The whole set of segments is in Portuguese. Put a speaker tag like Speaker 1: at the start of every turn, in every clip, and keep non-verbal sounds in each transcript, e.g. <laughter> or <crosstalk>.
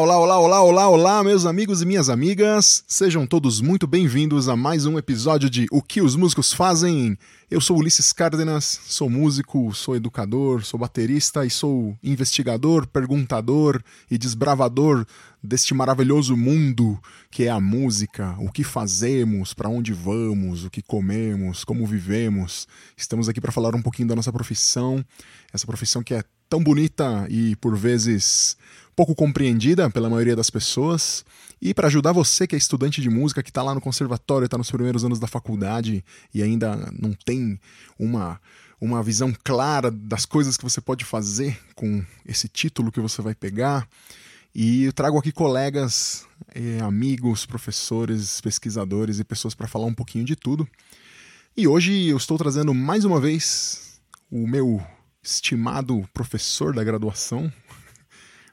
Speaker 1: Olá, olá, olá, olá, olá, meus amigos e minhas amigas. Sejam todos muito bem-vindos a mais um episódio de O que os músicos fazem. Eu sou Ulisses Cárdenas, sou músico, sou educador, sou baterista e sou investigador, perguntador e desbravador deste maravilhoso mundo que é a música, o que fazemos, para onde vamos, o que comemos, como vivemos. Estamos aqui para falar um pouquinho da nossa profissão, essa profissão que é tão bonita e por vezes pouco compreendida pela maioria das pessoas. E para ajudar você que é estudante de música, que está lá no conservatório, está nos primeiros anos da faculdade e ainda não tem uma, uma visão clara das coisas que você pode fazer com esse título que você vai pegar. E eu trago aqui colegas, eh, amigos, professores, pesquisadores e pessoas para falar um pouquinho de tudo. E hoje eu estou trazendo mais uma vez o meu estimado professor da graduação,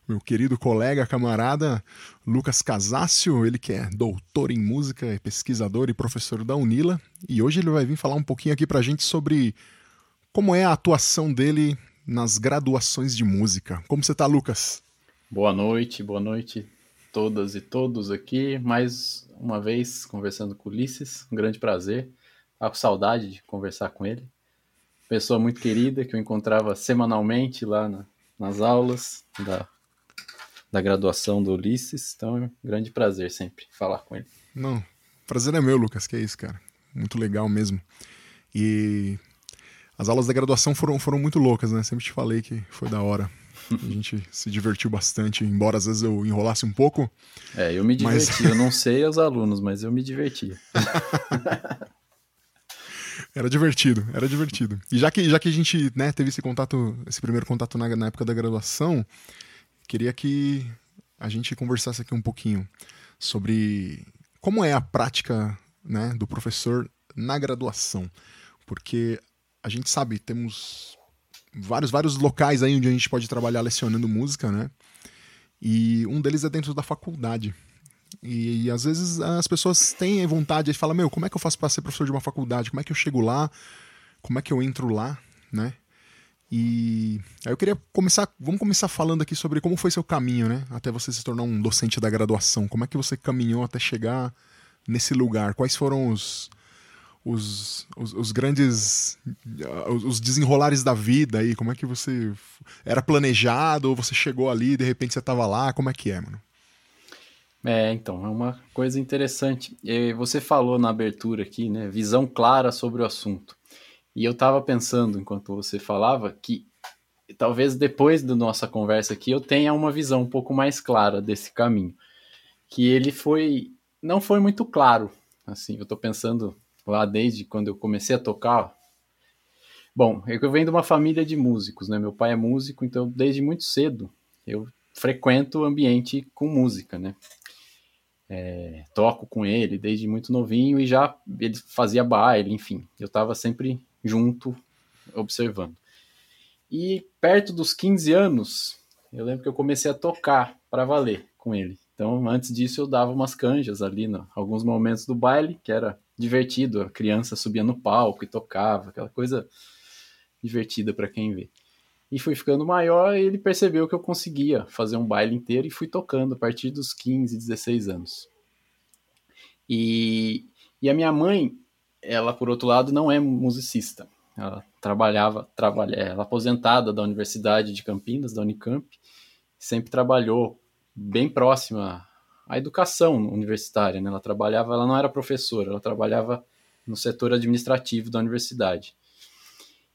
Speaker 1: meu querido colega, camarada Lucas Casácio, ele que é doutor em música, pesquisador e professor da Unila, e hoje ele vai vir falar um pouquinho aqui pra gente sobre como é a atuação dele nas graduações de música. Como você tá, Lucas?
Speaker 2: Boa noite, boa noite todas e todos aqui, mais uma vez conversando com Ulisses, um grande prazer, tava com saudade de conversar com ele, pessoa muito querida que eu encontrava semanalmente lá na, nas aulas da da graduação do Ulisses, então é um grande prazer sempre falar com ele.
Speaker 1: Não, prazer é meu, Lucas, que é isso, cara. Muito legal mesmo. E as aulas da graduação foram, foram muito loucas, né? Sempre te falei que foi da hora. A gente <laughs> se divertiu bastante, embora às vezes eu enrolasse um pouco.
Speaker 2: É, eu me diverti. Mas... eu não sei os alunos, mas eu me diverti. <laughs>
Speaker 1: era divertido, era divertido. E já que, já que a gente né, teve esse contato, esse primeiro contato na, na época da graduação, queria que a gente conversasse aqui um pouquinho sobre como é a prática né, do professor na graduação. Porque a gente sabe, temos vários, vários locais aí onde a gente pode trabalhar lecionando música, né? E um deles é dentro da faculdade. E, e às vezes as pessoas têm vontade de falar, meu, como é que eu faço para ser professor de uma faculdade? Como é que eu chego lá? Como é que eu entro lá, né? E aí eu queria começar, vamos começar falando aqui sobre como foi seu caminho, né? Até você se tornar um docente da graduação. Como é que você caminhou até chegar nesse lugar? Quais foram os, os, os, os, grandes os desenrolares da vida aí? Como é que você era planejado ou você chegou ali e de repente você estava lá? Como é que é, mano?
Speaker 2: É, então, é uma coisa interessante. Você falou na abertura aqui, né? Visão clara sobre o assunto. E eu estava pensando, enquanto você falava, que talvez depois da nossa conversa aqui eu tenha uma visão um pouco mais clara desse caminho. Que ele foi. não foi muito claro. Assim, eu estou pensando lá desde quando eu comecei a tocar. Bom, eu venho de uma família de músicos, né? Meu pai é músico, então desde muito cedo eu frequento o ambiente com música, né? É, toco com ele desde muito novinho e já ele fazia baile, enfim. Eu estava sempre junto, observando. E perto dos 15 anos, eu lembro que eu comecei a tocar para valer com ele. Então, antes disso, eu dava umas canjas ali, em alguns momentos do baile, que era divertido. A criança subia no palco e tocava, aquela coisa divertida para quem vê. E fui ficando maior e ele percebeu que eu conseguia fazer um baile inteiro e fui tocando a partir dos 15, 16 anos. E, e a minha mãe, ela, por outro lado, não é musicista. Ela trabalhava, trabalha, ela é aposentada da Universidade de Campinas, da Unicamp, sempre trabalhou bem próxima à educação universitária. Né? Ela trabalhava, ela não era professora, ela trabalhava no setor administrativo da universidade.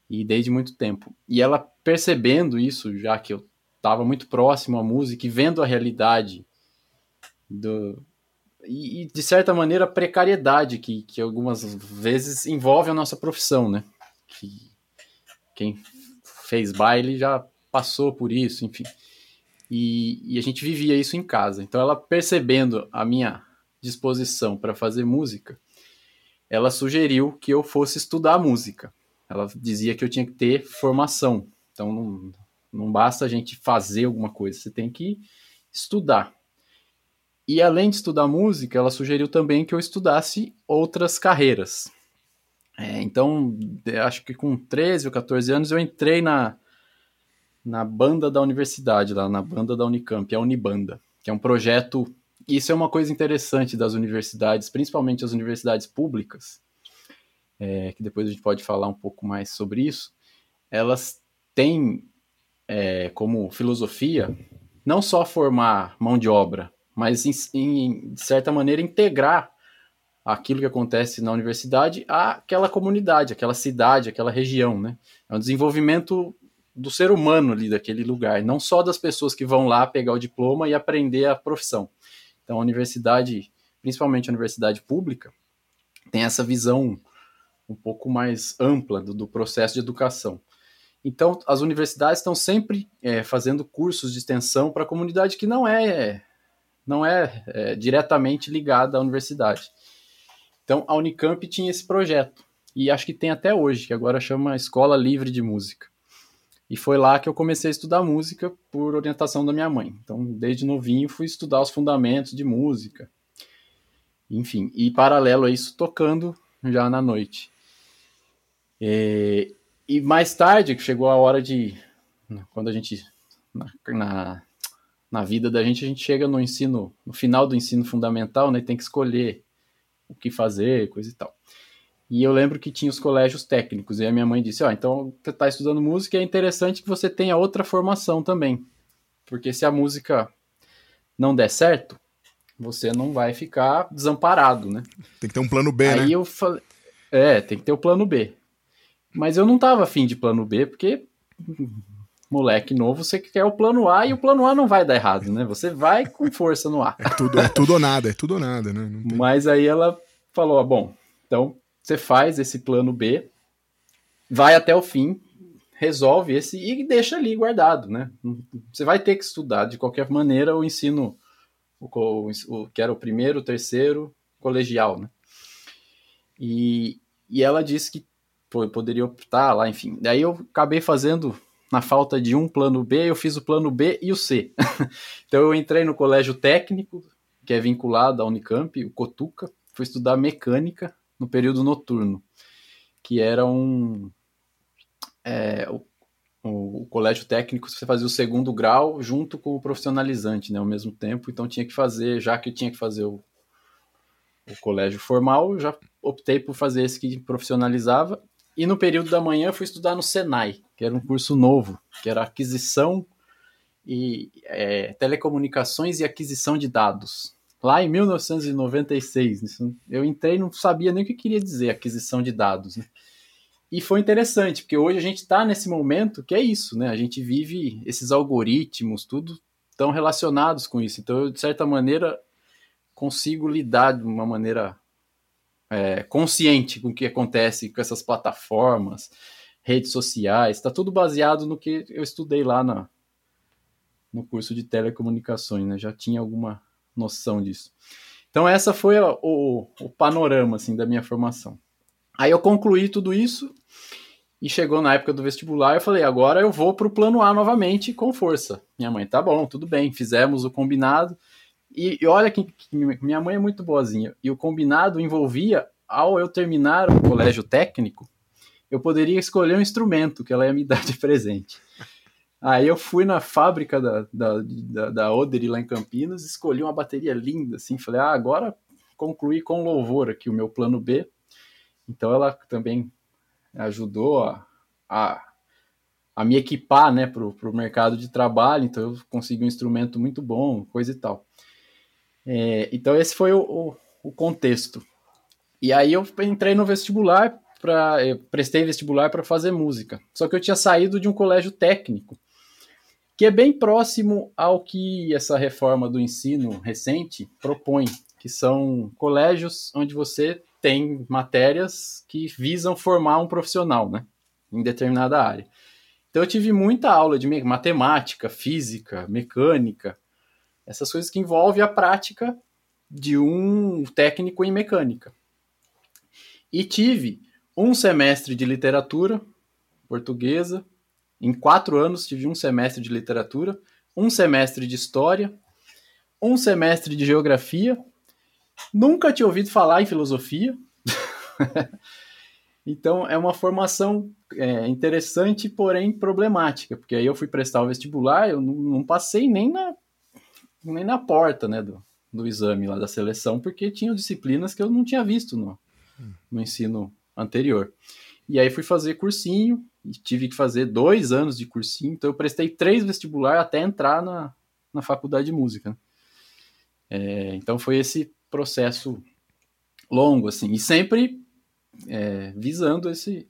Speaker 2: E desde muito tempo. E ela percebendo isso, já que eu estava muito próximo à música e vendo a realidade do, e, de certa maneira, a precariedade que, que algumas vezes envolve a nossa profissão, né? Que quem fez baile já passou por isso, enfim. E, e, a gente vivia isso em casa. Então, ela percebendo a minha disposição para fazer música, ela sugeriu que eu fosse estudar música. Ela dizia que eu tinha que ter formação. Então, não, não basta a gente fazer alguma coisa, você tem que estudar. E além de estudar música, ela sugeriu também que eu estudasse outras carreiras. É, então, acho que com 13 ou 14 anos eu entrei na, na banda da universidade, lá na banda da Unicamp, a Unibanda, que é um projeto. Isso é uma coisa interessante das universidades, principalmente as universidades públicas, é, que depois a gente pode falar um pouco mais sobre isso. Elas têm é, como filosofia não só formar mão de obra, mas, em, em, de certa maneira, integrar aquilo que acontece na universidade àquela comunidade, aquela cidade, aquela região, né? É um desenvolvimento do ser humano ali daquele lugar, não só das pessoas que vão lá pegar o diploma e aprender a profissão. Então, a universidade, principalmente a universidade pública, tem essa visão um pouco mais ampla do, do processo de educação. Então, as universidades estão sempre é, fazendo cursos de extensão para a comunidade que não é, não é, é diretamente ligada à universidade. Então, a Unicamp tinha esse projeto, e acho que tem até hoje, que agora chama Escola Livre de Música. E foi lá que eu comecei a estudar música por orientação da minha mãe. Então, desde novinho, fui estudar os fundamentos de música. Enfim, e paralelo a isso, tocando já na noite. E, e mais tarde, que chegou a hora de. Quando a gente. Na, na, na, vida da gente, a gente chega no ensino. No final do ensino fundamental, né? Tem que escolher o que fazer, coisa e tal. E eu lembro que tinha os colégios técnicos, e a minha mãe disse: Ó, oh, então você está estudando música, é interessante que você tenha outra formação também. Porque se a música não der certo, você não vai ficar desamparado, né?
Speaker 1: Tem que ter um plano B,
Speaker 2: Aí
Speaker 1: né?
Speaker 2: Aí eu falei: É, tem que ter o plano B. Mas eu não tava afim de plano B, porque moleque novo, você quer o plano A e o plano A não vai dar errado, né? Você vai com força no A.
Speaker 1: É tudo, é tudo ou nada, é tudo ou nada, né?
Speaker 2: Tem... Mas aí ela falou: ah, bom, então você faz esse plano B, vai até o fim, resolve esse e deixa ali guardado, né? Você vai ter que estudar de qualquer maneira o ensino, o, o, o que era o primeiro, o terceiro, colegial, né? E, e ela disse que poderia optar lá, enfim. Daí eu acabei fazendo, na falta de um plano B, eu fiz o plano B e o C. <laughs> então eu entrei no colégio técnico, que é vinculado à Unicamp, o Cotuca, fui estudar mecânica no período noturno, que era um. É, o, o, colégio técnico, você fazia o segundo grau junto com o profissionalizante, né, ao mesmo tempo, então tinha que fazer, já que tinha que fazer o, o colégio formal, já optei por fazer esse que profissionalizava e no período da manhã fui estudar no Senai, que era um curso novo, que era aquisição e é, telecomunicações e aquisição de dados. Lá em 1996, eu entrei e não sabia nem o que queria dizer aquisição de dados. Né? E foi interessante, porque hoje a gente está nesse momento que é isso, né? A gente vive esses algoritmos, tudo tão relacionados com isso. Então, eu, de certa maneira, consigo lidar de uma maneira é, consciente com o que acontece com essas plataformas, redes sociais, está tudo baseado no que eu estudei lá na, no curso de telecomunicações, né? Já tinha alguma noção disso. Então essa foi a, o, o panorama assim da minha formação. Aí eu concluí tudo isso e chegou na época do vestibular, eu falei, agora eu vou para o plano A novamente com força. Minha mãe, tá bom, tudo bem, fizemos o combinado. E, e olha que, que, minha mãe é muito boazinha. E o combinado envolvia, ao eu terminar o colégio técnico, eu poderia escolher um instrumento que ela ia me <laughs> dar de presente. Aí eu fui na fábrica da, da, da, da lá em Campinas, escolhi uma bateria linda, assim, falei, ah, agora concluí com louvor aqui o meu plano B. Então ela também ajudou a, a, a me equipar, né, para o mercado de trabalho, então eu consegui um instrumento muito bom, coisa e tal. É, então esse foi o, o, o, contexto. E aí eu entrei no vestibular para prestei vestibular para fazer música. Só que eu tinha saído de um colégio técnico, que é bem próximo ao que essa reforma do ensino recente propõe, que são colégios onde você tem matérias que visam formar um profissional, né, em determinada área. Então eu tive muita aula de matemática, física, mecânica, essas coisas que envolvem a prática de um técnico em mecânica. E tive um semestre de literatura portuguesa. Em quatro anos tive um semestre de literatura, um semestre de história, um semestre de geografia. Nunca tinha ouvido falar em filosofia. <laughs> então é uma formação é, interessante, porém problemática, porque aí eu fui prestar o vestibular, eu não, não passei nem na nem na porta, né, do, do exame lá da seleção, porque tinham disciplinas que eu não tinha visto no, no ensino anterior. E aí fui fazer cursinho, tive que fazer dois anos de cursinho, então eu prestei três vestibular até entrar na, na faculdade de música. É, então foi esse processo longo, assim, e sempre é, visando esse,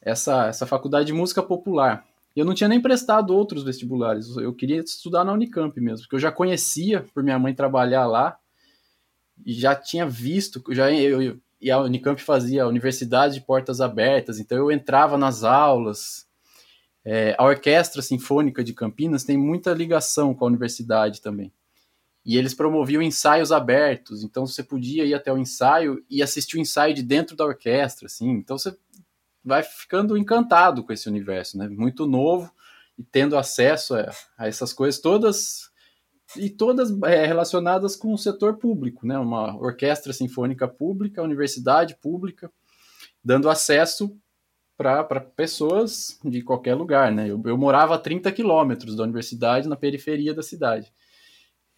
Speaker 2: essa, essa faculdade de música popular. Eu não tinha nem prestado outros vestibulares, eu queria estudar na Unicamp mesmo, porque eu já conhecia por minha mãe trabalhar lá, e já tinha visto, já eu, eu e a Unicamp fazia a Universidade de Portas Abertas, então eu entrava nas aulas. É, a Orquestra Sinfônica de Campinas tem muita ligação com a universidade também. E eles promoviam ensaios abertos, então você podia ir até o ensaio e assistir o ensaio de dentro da orquestra, assim. Então você vai ficando encantado com esse universo, né? Muito novo e tendo acesso a, a essas coisas todas e todas é, relacionadas com o setor público, né? Uma orquestra sinfônica pública, universidade pública, dando acesso para pessoas de qualquer lugar, né? Eu, eu morava a 30 quilômetros da universidade, na periferia da cidade.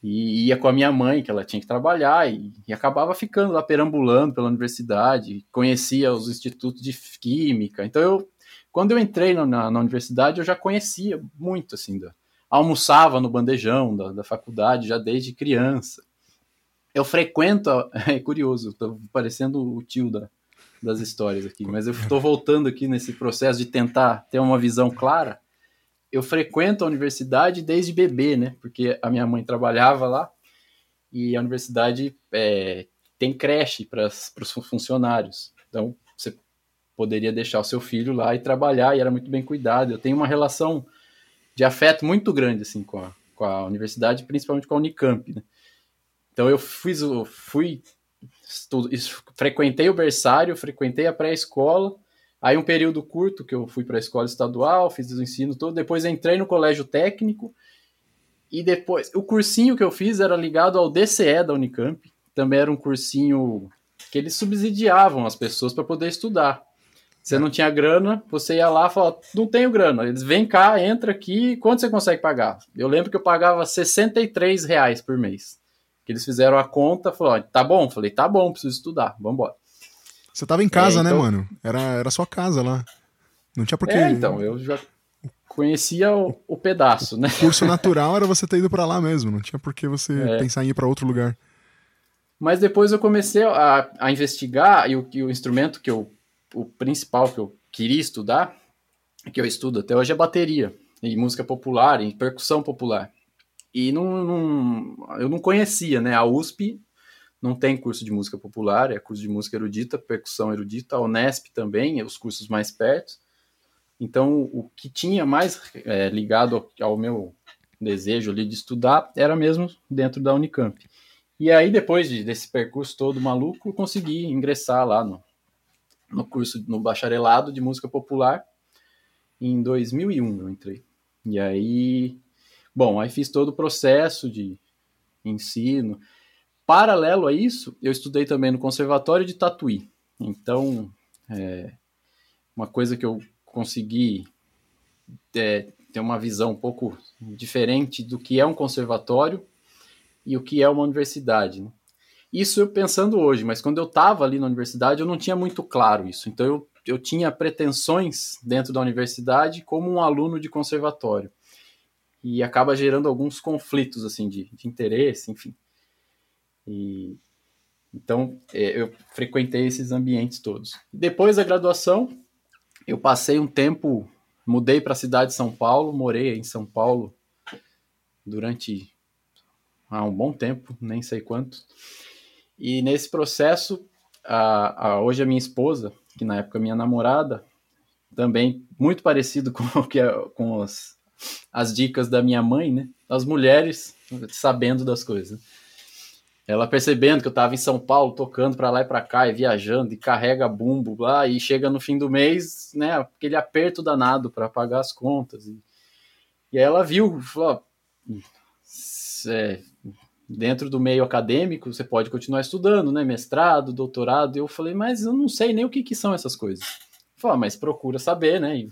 Speaker 2: E ia com a minha mãe, que ela tinha que trabalhar, e, e acabava ficando lá perambulando pela universidade, conhecia os institutos de química. Então, eu, quando eu entrei na, na, universidade, eu já conhecia muito, assim, da, almoçava no bandejão da, da faculdade já desde criança. Eu frequento, <laughs> é curioso, estou parecendo o tio da, das histórias aqui, mas eu estou voltando aqui nesse processo de tentar ter uma visão clara. Eu frequento a universidade desde bebê, né? Porque a minha mãe trabalhava lá e a universidade é, tem creche para os funcionários. Então, você poderia deixar o seu filho lá e trabalhar, e era muito bem cuidado. Eu tenho uma relação de afeto muito grande assim com a, com a universidade, principalmente com a Unicamp. Né? Então eu fiz o fui estudo, frequentei o berçário, frequentei a pré-escola, aí um período curto que eu fui para a escola estadual, fiz o ensino todo, depois entrei no colégio técnico e depois o cursinho que eu fiz era ligado ao DCE da Unicamp, também era um cursinho que eles subsidiavam as pessoas para poder estudar. Você não tinha grana, você ia lá e falava, não tenho grana. Eles vêm cá, entra aqui, quanto você consegue pagar? Eu lembro que eu pagava 63 reais por mês. Que eles fizeram a conta, falou, tá bom? Falei, tá bom, preciso estudar, vambora.
Speaker 1: Você tava em casa, é, né, então... né, mano? Era, era sua casa lá. Não tinha porquê.
Speaker 2: É, então, eu já conhecia o, o pedaço, né?
Speaker 1: O curso natural era você ter ido para lá mesmo, não tinha por que você é. pensar em ir para outro lugar.
Speaker 2: Mas depois eu comecei a, a investigar e o, e o instrumento que eu o principal que eu queria estudar, que eu estudo até hoje, é bateria, e música popular, e percussão popular. E não, não, eu não conhecia, né? A USP não tem curso de música popular, é curso de música erudita, percussão erudita, a Unesp também, é os cursos mais perto. Então, o que tinha mais é, ligado ao, meu desejo ali de estudar era mesmo dentro da Unicamp. E aí, depois de, desse percurso todo maluco, eu consegui ingressar lá no, no curso, no bacharelado de música popular. Em 2001 eu entrei. E aí, bom, aí fiz todo o processo de ensino. Paralelo a isso, eu estudei também no Conservatório de Tatuí. Então, é, uma coisa que eu consegui é, ter uma visão um pouco diferente do que é um conservatório e o que é uma universidade. Né? Isso eu pensando hoje, mas quando eu estava ali na universidade eu não tinha muito claro isso. Então eu, eu tinha pretensões dentro da universidade como um aluno de conservatório. E acaba gerando alguns conflitos assim de, de interesse, enfim. E, então é, eu frequentei esses ambientes todos. Depois da graduação, eu passei um tempo, mudei para a cidade de São Paulo, morei em São Paulo durante há um bom tempo, nem sei quanto. E nesse processo, a, a, hoje a minha esposa, que na época minha namorada, também muito parecido <laughs> com, que, é, com as, as dicas da minha mãe, né? As mulheres sabendo das coisas. Ela percebendo que eu estava em São Paulo tocando para lá e para cá e viajando e carrega bumbo lá e chega no fim do mês, né, aquele aperto danado para pagar as contas. E, e aí ela viu, falou, é, dentro do meio acadêmico, você pode continuar estudando, né? Mestrado, doutorado. E eu falei, mas eu não sei nem o que, que são essas coisas. Falei, ah, mas procura saber, né?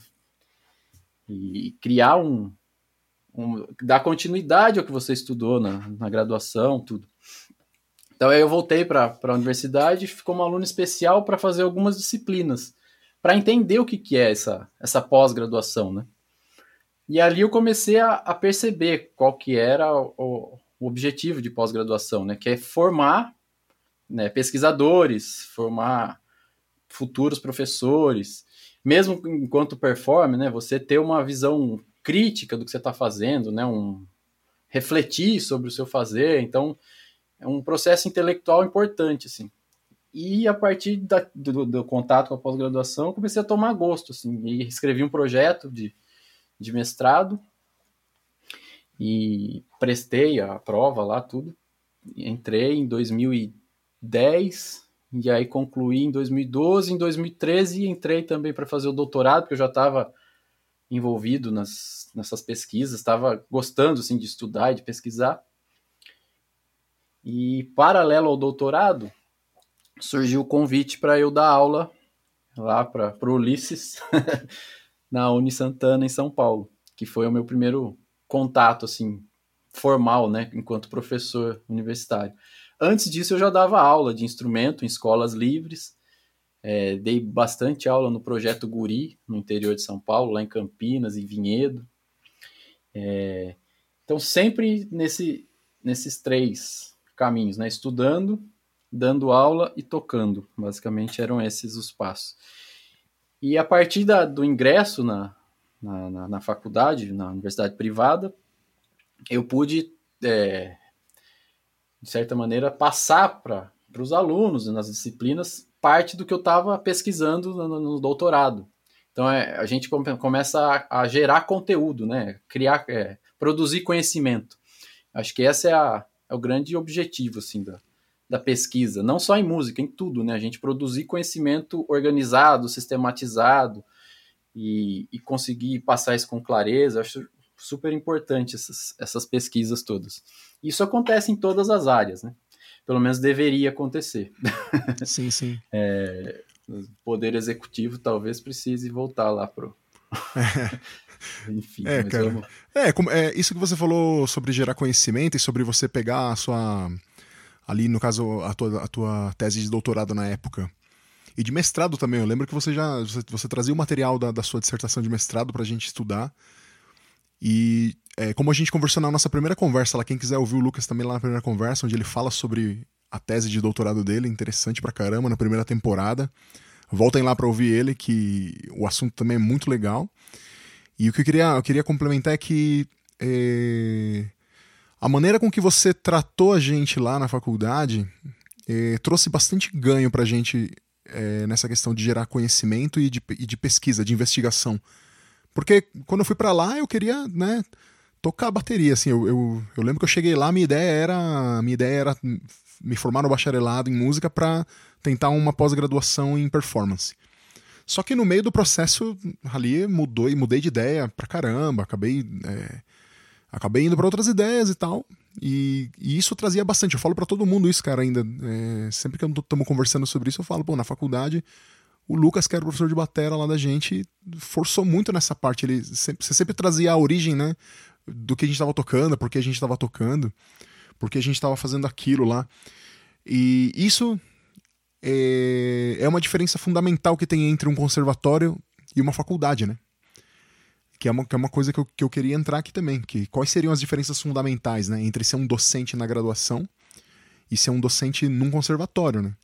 Speaker 2: E, e criar um, um, dar continuidade ao que você estudou na, na graduação, tudo. Então aí eu voltei para a universidade, ficou um aluno especial para fazer algumas disciplinas, para entender o que, que é essa, essa pós-graduação, né? E ali eu comecei a, a perceber qual que era o, o objetivo de pós-graduação, né? Que é formar né, pesquisadores, formar futuros professores, mesmo enquanto performe, né? Você ter uma visão crítica do que você está fazendo, né? Um refletir sobre o seu fazer. Então, é um processo intelectual importante, assim. E a partir da, do, do, contato com a pós-graduação, comecei a tomar gosto, assim, e escrevi um projeto de, de mestrado e prestei a prova lá, tudo. Entrei em 2010 e aí concluí em 2012. Em 2013 entrei também para fazer o doutorado, porque eu já estava envolvido nas, nessas pesquisas, estava gostando assim, de estudar e de pesquisar. E paralelo ao doutorado, surgiu o convite para eu dar aula lá para o Ulisses, <laughs> na Uni Santana, em São Paulo, que foi o meu primeiro contato, assim, formal, né, enquanto professor universitário. Antes disso, eu já dava aula de instrumento em escolas livres, é, dei bastante aula no projeto Guri, no interior de São Paulo, lá em Campinas, em Vinhedo. É, então, sempre nesse, nesses três caminhos, né? Estudando, dando aula e tocando. Basicamente eram esses os passos. E a partir da, do ingresso na, na, na, na, faculdade, na universidade privada, eu pude, é, de certa maneira, passar para os alunos nas disciplinas parte do que eu estava pesquisando no, no, doutorado. Então é, a gente começa a, a, gerar conteúdo, né? criar, é, produzir conhecimento. Acho que esse é, a, é o grande objetivo assim da, da pesquisa, não só em música, em tudo, né? A gente produzir conhecimento organizado, sistematizado e, e conseguir passar isso com clareza, acho super importante essas, essas pesquisas todas. Isso acontece em todas as áreas, né? Pelo menos deveria acontecer. <laughs>
Speaker 1: Sim, sim.
Speaker 2: é, o poder executivo talvez precise voltar lá pro. <laughs>
Speaker 1: Enfim, é, cara. É, como, é, isso que você falou sobre gerar conhecimento e sobre você pegar a sua ali no caso a tua, a tua tese de doutorado na época e de mestrado também. Eu lembro que você já você, você trazia o material da, da sua dissertação de mestrado para a gente estudar. E é, como a gente conversou na nossa primeira conversa, lá quem quiser ouvir o Lucas também lá na primeira conversa, onde ele fala sobre a tese de doutorado dele, interessante pra caramba, na primeira temporada. Voltem lá para ouvir ele, que o assunto também é muito legal. E o que eu queria, eu queria complementar é que é, a maneira com que você tratou a gente lá na faculdade é, trouxe bastante ganho para a gente é, nessa questão de gerar conhecimento e de, e de, pesquisa, de investigação. Porque quando eu fui para lá, eu queria né, tocar a bateria. Assim, eu, eu, eu, lembro que eu cheguei lá, minha ideia era, minha ideia era me formar no bacharelado em música para tentar uma pós-graduação em performance. Só que no meio do processo ali mudou e mudei de ideia pra caramba, acabei é, acabei indo para outras ideias e tal. E, e, isso trazia bastante. Eu falo para todo mundo isso, cara, ainda. É, sempre que estamos conversando sobre isso, eu falo, pô, na faculdade, o Lucas, que era o professor de batera lá da gente, forçou muito nessa parte. Ele sempre, você sempre trazia a origem, né? Do que a gente estava tocando, por que a gente estava tocando, por que a gente estava fazendo aquilo lá. E isso é, é uma diferença fundamental que tem entre um conservatório e uma faculdade, né? Que é uma, que é uma coisa que eu, que eu queria entrar aqui também, que quais seriam as diferenças fundamentais, né, entre ser um docente na graduação e ser um docente num conservatório, né?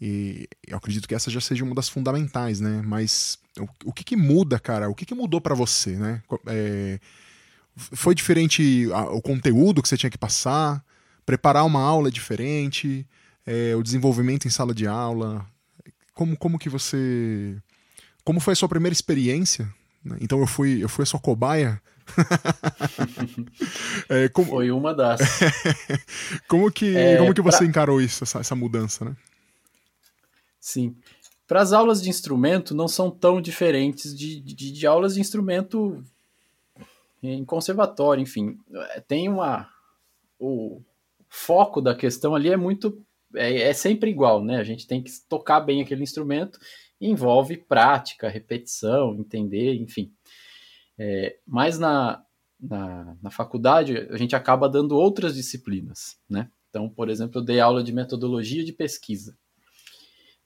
Speaker 1: E eu acredito que essa já seja uma das fundamentais, né? Mas o, o que, que muda, cara? O que, que mudou para você, né? É, foi diferente a, o conteúdo que você tinha que passar? Preparar uma aula é diferente? É, o desenvolvimento em sala de aula? Como, como que você... Como foi a sua primeira experiência? Então eu fui, eu fui a sua cobaia. <laughs>
Speaker 2: é, como... Foi uma das. <laughs>
Speaker 1: como que, é, como que você pra... encarou isso, essa, essa mudança, né?
Speaker 2: Sim. Para as aulas de instrumento não são tão diferentes de, de, de, aulas de instrumento em conservatório, enfim. Tem uma. O foco da questão ali é muito. É, é sempre igual, né? A gente tem que tocar bem aquele instrumento envolve prática, repetição, entender, enfim. É, mas na, na, na faculdade, a gente acaba dando outras disciplinas, né? Então, por exemplo, eu dei aula de metodologia de pesquisa.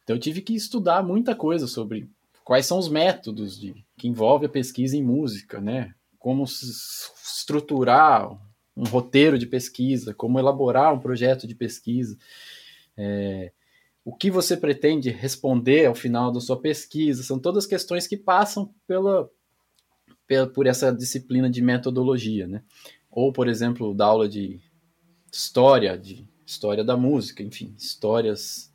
Speaker 2: Então, eu tive que estudar muita coisa sobre quais são os métodos de, que envolve a pesquisa em música, né? Como estruturar um roteiro de pesquisa, como elaborar um projeto de pesquisa, é, o que você pretende responder ao final da sua pesquisa, são todas questões que passam pela, pela por essa disciplina de metodologia, né? Ou, por exemplo, da aula de história, de história da música, enfim, histórias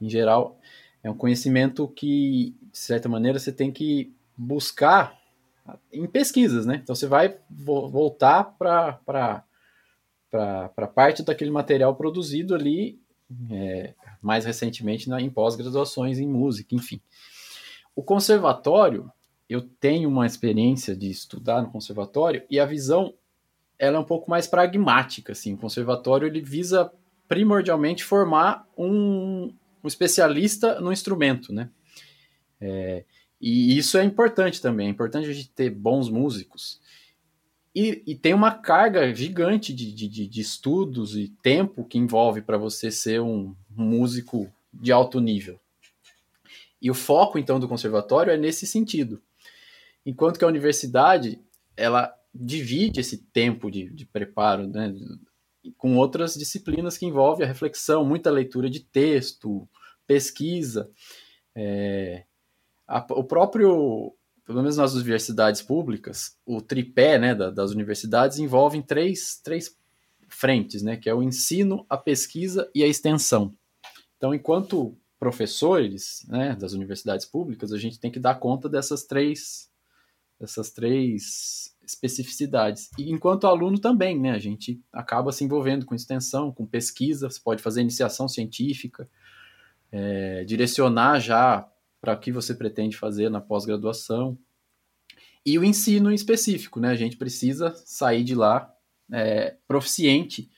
Speaker 2: em geral, é um conhecimento que, de certa maneira, você tem que buscar em pesquisas, né? Então você vai vo voltar para a parte daquele material produzido ali é, mais recentemente na, em pós-graduações em música, enfim. O conservatório, eu tenho uma experiência de estudar no conservatório e a visão ela é um pouco mais pragmática, assim. O conservatório ele visa primordialmente formar um, um especialista no instrumento, né? É, e isso é importante também. É importante a gente ter bons músicos. E, e tem uma carga gigante de, de, de estudos e tempo que envolve para você ser um, músico de alto nível. E o foco, então, do conservatório é nesse sentido. Enquanto que a universidade, ela divide esse tempo de, de preparo né, com outras disciplinas que envolvem a reflexão, muita leitura de texto, pesquisa. É, a, o próprio, pelo menos nas universidades públicas, o tripé né, da, das universidades envolve três, três frentes, né, que é o ensino, a pesquisa e a extensão. Então, enquanto professores né, das universidades públicas, a gente tem que dar conta dessas três, dessas três especificidades. E enquanto aluno também, né, a gente acaba se envolvendo com extensão, com pesquisa, você pode fazer iniciação científica, é, direcionar já para o que você pretende fazer na pós-graduação. E o ensino em específico, né? A gente precisa sair de lá é, proficiente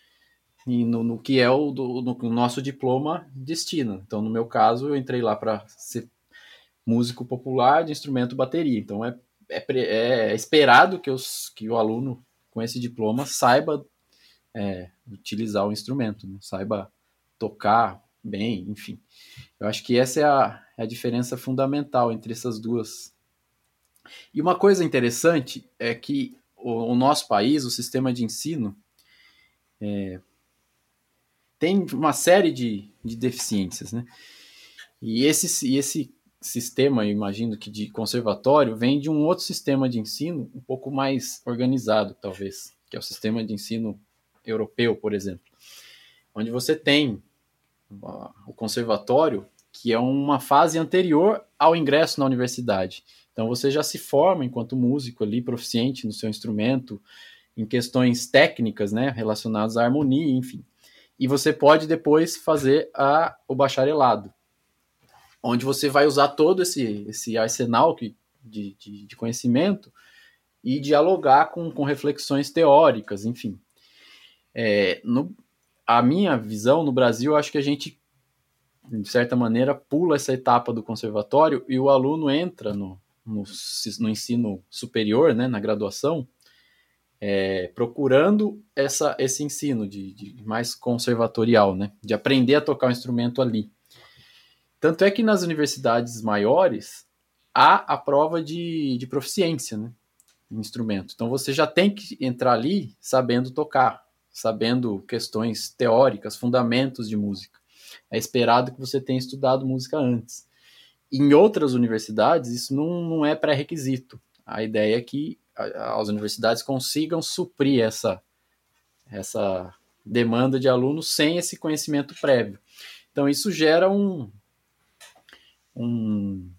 Speaker 2: no, no, que é o do, no, nosso diploma destina. Então, no meu caso, eu entrei lá para ser músico popular de instrumento bateria. Então, é, é, é esperado que, os, que o aluno com esse diploma saiba é, utilizar o instrumento, né? saiba tocar bem, enfim. Eu acho que essa é a, é a diferença fundamental entre essas duas. E uma coisa interessante é que o, o nosso país, o sistema de ensino, é, tem uma série de, de deficiências, né? E esse, e esse sistema, imagino que de conservatório, vem de um outro sistema de ensino um pouco mais organizado, talvez, que é o sistema de ensino europeu, por exemplo, onde você tem o conservatório, que é uma fase anterior ao ingresso na universidade. Então você já se forma enquanto músico ali, proficiente no seu instrumento, em questões técnicas, né, relacionadas à harmonia, enfim. E você pode depois fazer a, o bacharelado, onde você vai usar todo esse, esse arsenal que, de, de, de conhecimento e dialogar com, com reflexões teóricas, enfim. É, no, a minha visão no Brasil, acho que a gente, de certa maneira, pula essa etapa do conservatório e o aluno entra no, no, no ensino superior, né, na graduação, é, procurando essa, esse ensino de, de, mais conservatorial, né, de aprender a tocar o instrumento ali. Tanto é que nas universidades maiores há a prova de, de proficiência né, em instrumento. Então você já tem que entrar ali sabendo tocar sabendo questões teóricas, fundamentos de música. É esperado que você tenha estudado música antes. Em outras universidades, isso não, não é pré-requisito. A ideia é que as universidades consigam suprir essa, essa demanda de alunos sem esse conhecimento prévio. Então, isso gera um, um,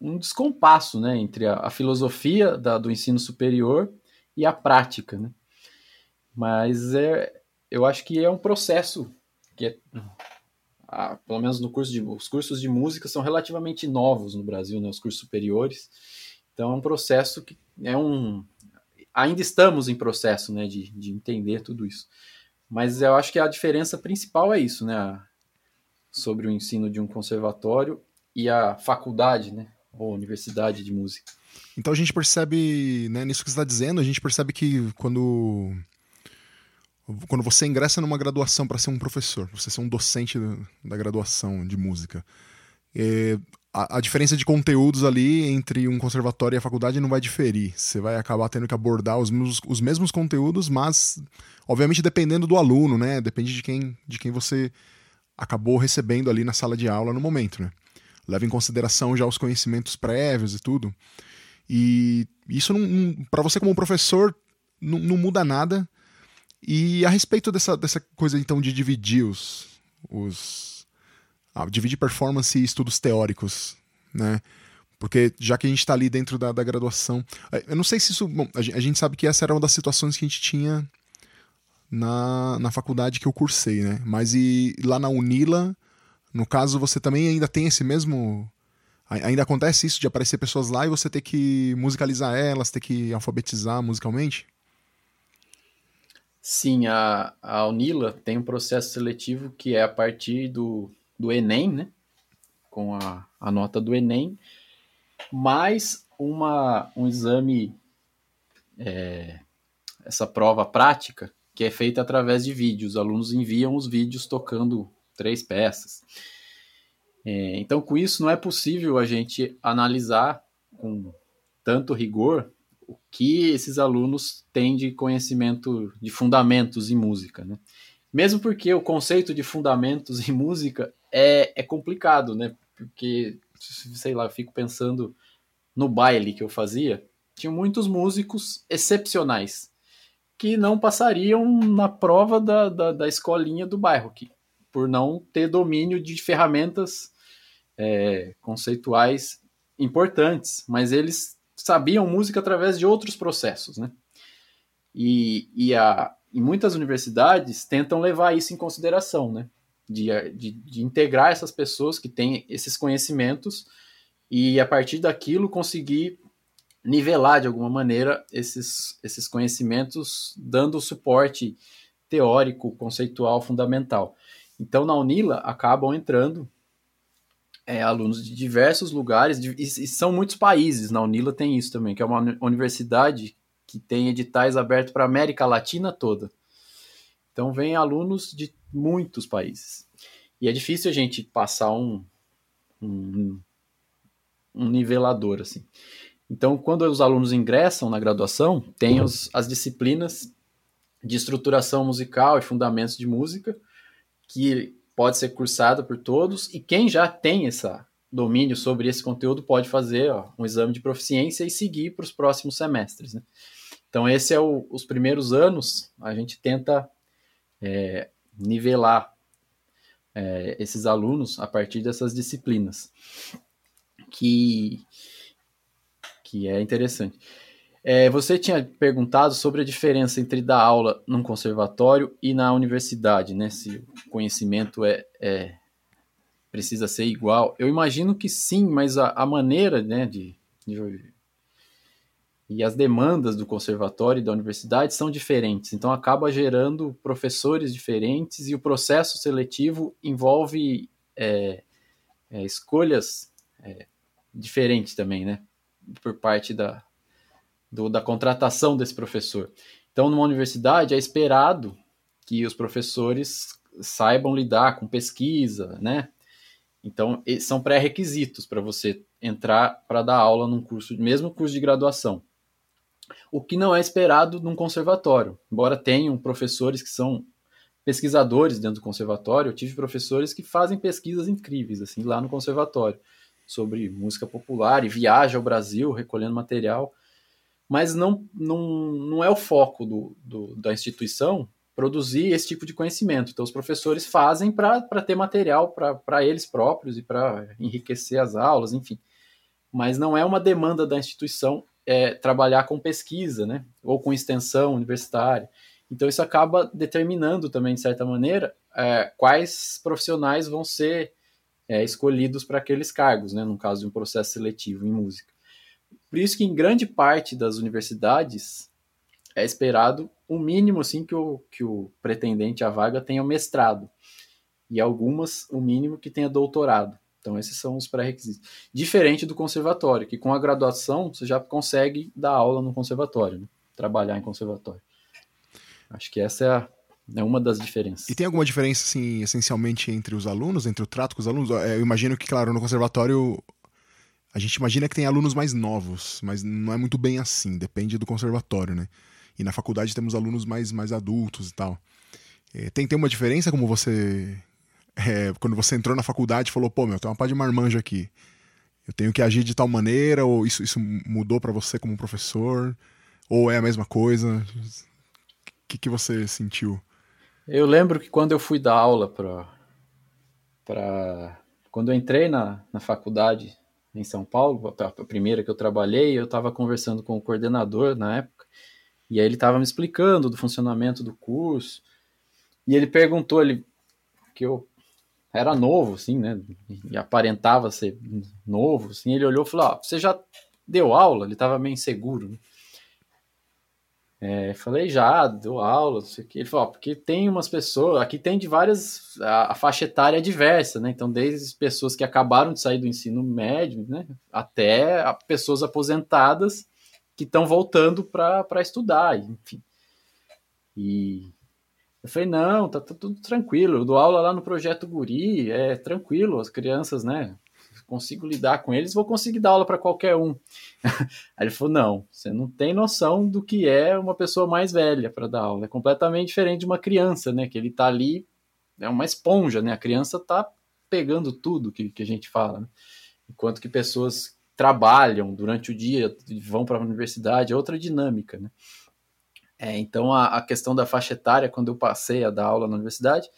Speaker 2: um descompasso né, entre a, a filosofia da, do ensino superior e a prática. Né? Mas é, eu acho que é um processo que é, pelo menos no curso de os cursos de música são relativamente novos no Brasil, né, os cursos superiores. Então é um processo que é um ainda estamos em processo, né, de, de entender tudo isso. Mas eu acho que a diferença principal é isso, né, sobre o ensino de um conservatório e a faculdade, né, ou universidade de música.
Speaker 1: Então a gente percebe, né, nisso que você está dizendo, a gente percebe que quando quando você ingressa numa graduação para ser um professor, você ser um docente da graduação de música, é, a, a, diferença de conteúdos ali entre um conservatório e a faculdade não vai diferir. Você vai acabar tendo que abordar os mesmos, os mesmos conteúdos, mas obviamente dependendo do aluno, né? Depende de quem, de quem você acabou recebendo ali na sala de aula no momento, né? Leva em consideração já os conhecimentos prévios e tudo. E isso para você como professor não, não muda nada e a respeito dessa, dessa coisa, então, de dividir os. os ah, dividir performance e estudos teóricos, né? Porque já que a gente está ali dentro da, da, graduação. Eh, eu não sei se isso. Bom, a gente sabe que essa era uma das situações que a gente tinha na, na faculdade que eu cursei, né? Mas e lá na Unila, no caso, você também ainda tem esse mesmo. Ainda acontece isso de aparecer pessoas lá e você ter que musicalizar elas, ter que alfabetizar musicalmente?
Speaker 2: Sim, a, a Unila tem um processo seletivo que é a partir do, do Enem, né? Com a, a nota do Enem, mais uma, um exame, é, essa prova prática, que é feita através de vídeos. Os alunos enviam os vídeos tocando três peças. É, então, com isso, não é possível a gente analisar com tanto rigor o que esses alunos têm de conhecimento de fundamentos em música, né? Mesmo porque o conceito de fundamentos em música é, é complicado, né? Porque, sei lá, eu fico pensando no baile que eu fazia, tinha muitos músicos excepcionais que não passariam na prova da, da, da escolinha do bairro, que, por não ter domínio de ferramentas é, conceituais importantes, mas eles sabiam música através de outros processos, né? E, e, a, e muitas universidades tentam levar isso em consideração, né? De, de, de integrar essas pessoas que têm esses conhecimentos e a partir daquilo conseguir nivelar de alguma maneira esses, esses conhecimentos, dando suporte teórico, conceitual, fundamental. Então, na Unila, acabam entrando é, alunos de diversos lugares, de, e, e, são muitos países. Na Unila tem isso também, que é uma universidade que tem editais abertos para a América Latina toda. Então vem alunos de muitos países. E é difícil a gente passar um, um, um nivelador assim. Então, quando os alunos ingressam na graduação, tem os, as disciplinas de estruturação musical e fundamentos de música, que pode ser cursada por todos e quem já tem esse domínio sobre esse conteúdo pode fazer ó, um exame de proficiência e seguir para os próximos semestres. Né? Então, esse é o, os primeiros anos, a gente tenta é, nivelar é, esses alunos a partir dessas disciplinas, que, que é interessante. É, você tinha perguntado sobre a diferença entre dar aula num conservatório e na universidade, né? Se o conhecimento é, é precisa ser igual. Eu imagino que sim, mas a, a maneira, né, de, de, e as demandas do conservatório e da universidade são diferentes. Então acaba gerando professores diferentes e o processo seletivo envolve é, é, escolhas é, diferentes também, né? Por parte da, do, da contratação desse professor. Então, numa universidade, é esperado que os professores saibam lidar com pesquisa, né? Então, são pré-requisitos para você entrar para dar aula num curso, mesmo curso de graduação. O que não é esperado num conservatório. Embora tenham professores que são pesquisadores dentro do conservatório, eu tive professores que fazem pesquisas incríveis assim lá no conservatório sobre música popular e viaja ao Brasil recolhendo material mas não, não, não é o foco do, do, da instituição produzir esse tipo de conhecimento. Então, os professores fazem para ter material para eles próprios e para enriquecer as aulas, enfim. Mas não é uma demanda da instituição é, trabalhar com pesquisa, né? ou com extensão universitária. Então, isso acaba determinando também, de certa maneira, é, quais profissionais vão ser é, escolhidos para aqueles cargos, né? no caso de um processo seletivo em música. Por isso que em grande parte das universidades é esperado o mínimo assim que o, que o pretendente à vaga tenha mestrado e algumas o mínimo que tenha doutorado. Então, esses são os pré-requisitos. Diferente do conservatório, que com a graduação você já consegue dar aula no conservatório, né? trabalhar em conservatório. Acho que essa é, a, é, uma das diferenças.
Speaker 1: E tem alguma diferença, assim, essencialmente entre os alunos, entre o trato com os alunos? É, eu imagino que, claro, no conservatório a gente imagina que tem alunos mais novos, mas não é muito bem assim, depende do conservatório, né? E na faculdade temos alunos mais, mais adultos e tal. É, tem, tem uma diferença como você. É, quando você entrou na faculdade falou, pô, meu, tem uma pá de marmanjo aqui. Eu tenho que agir de tal maneira, ou isso, isso mudou para você como professor? Ou é a mesma coisa? O que, que você sentiu?
Speaker 2: Eu lembro que quando eu fui dar aula para. Pra... Quando eu entrei na, na faculdade em São Paulo, a primeira que eu trabalhei, eu estava conversando com o coordenador na época, e aí ele estava me explicando do funcionamento do curso, e ele perguntou ele que eu era novo, assim, né, e aparentava ser novo, assim, ele olhou e falou, ah, você já deu aula? Ele estava meio inseguro, né? É, falei já, deu aula, não sei o que. Ele falou, porque tem umas pessoas, aqui tem de várias, a, a, faixa etária é diversa, né? Então, desde pessoas que acabaram de sair do ensino médio, né? Até pessoas aposentadas que estão voltando para estudar, enfim. E eu falei, não, tá, tá, tudo tranquilo. Eu dou aula lá no Projeto Guri, é tranquilo, as crianças, né? Consigo lidar com eles, vou conseguir dar aula para qualquer um. <laughs> Aí ele falou: não, você não tem noção do que é uma pessoa mais velha para dar aula. É completamente diferente de uma criança, né? Que ele tá ali, é uma esponja, né? A criança tá pegando tudo que, que a gente fala, né? Enquanto que pessoas trabalham durante o dia, vão para a universidade, é outra dinâmica, né? É, então, a, a, questão da faixa etária, quando eu passei a dar aula na universidade,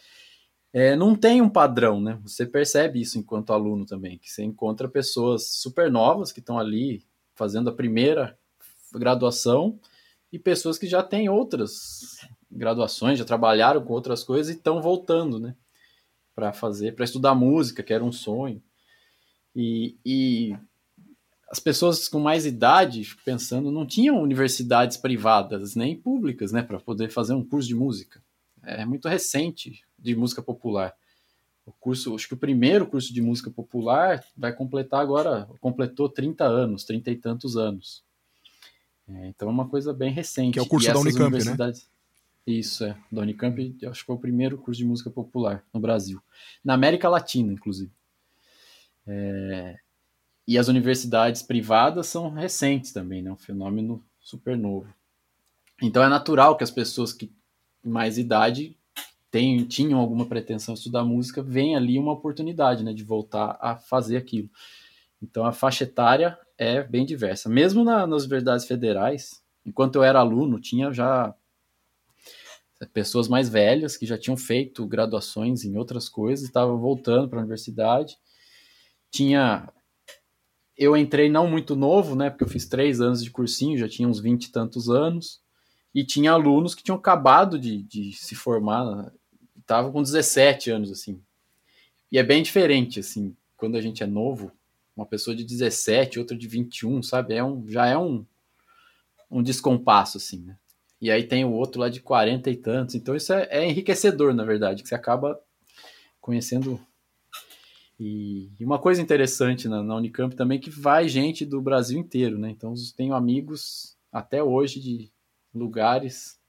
Speaker 2: é, não tem um padrão, né? Você percebe isso enquanto aluno também, que você encontra pessoas super novas que estão ali fazendo a primeira graduação e pessoas que já têm outras graduações, já trabalharam com outras coisas e estão voltando, né? Para fazer, para estudar música, que era um sonho. E, e as pessoas com mais idade, pensando, não tinham universidades privadas nem públicas, né, para poder fazer um curso de música. É muito recente de música popular. O curso, acho que o primeiro curso de música popular vai completar agora, completou 30 anos, 30 e tantos anos. É, então é uma coisa bem recente.
Speaker 1: Que é o curso da Unicamp, né?
Speaker 2: Isso, é. Da Unicamp, acho que foi o primeiro curso de música popular no Brasil. Na América Latina, inclusive. É, e as universidades privadas são recentes também, né? Um fenômeno super novo. Então é natural que as pessoas que mais idade tem, tinham alguma pretensão de estudar música, vem ali uma oportunidade né, de voltar a fazer aquilo. Então a faixa etária é bem diversa. Mesmo na, nas universidades federais, enquanto eu era aluno, tinha já pessoas mais velhas que já tinham feito graduações em outras coisas, estavam voltando para a universidade. Tinha. Eu entrei não muito novo, né? Porque eu fiz três anos de cursinho, já tinha uns vinte e tantos anos. E tinha alunos que tinham acabado de, de se formar tava com 17 anos, assim. E é bem diferente, assim, quando a gente é novo, uma pessoa de 17, outra de 21, sabe? É um, já é um, um descompasso, assim, né? E aí tem o outro lá de 40 e tantos. Então isso é, é enriquecedor, na verdade, que você acaba conhecendo. E, uma coisa interessante na, na, Unicamp também é que vai gente do Brasil inteiro, né? Então tenho amigos até hoje de lugares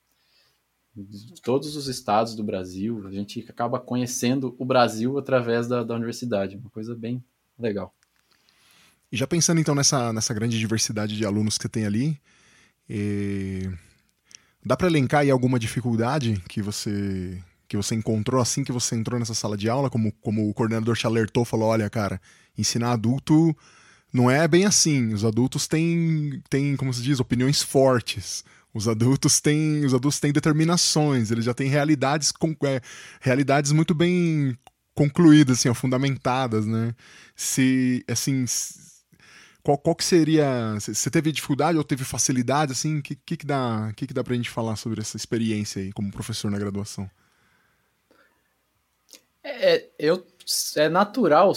Speaker 2: de todos os estados do Brasil. A gente acaba conhecendo o Brasil através da, da universidade, uma coisa bem legal.
Speaker 1: E já pensando então nessa, nessa grande diversidade de alunos que tem ali, e... dá para elencar aí alguma dificuldade que você que você encontrou assim que você entrou nessa sala de aula, como, como o coordenador te alertou, falou, olha, cara, ensinar adulto não é bem assim. Os adultos têm, têm como se diz, opiniões fortes. Os adultos têm, os adultos têm determinações, eles já têm realidades, com, é, realidades muito bem concluídas, assim, fundamentadas, né? Se, assim, qual, qual que seria, você teve dificuldade ou teve facilidade, assim, o que, que, que dá, que, que dá pra gente falar sobre essa experiência aí como professor na graduação?
Speaker 2: É, eu, é natural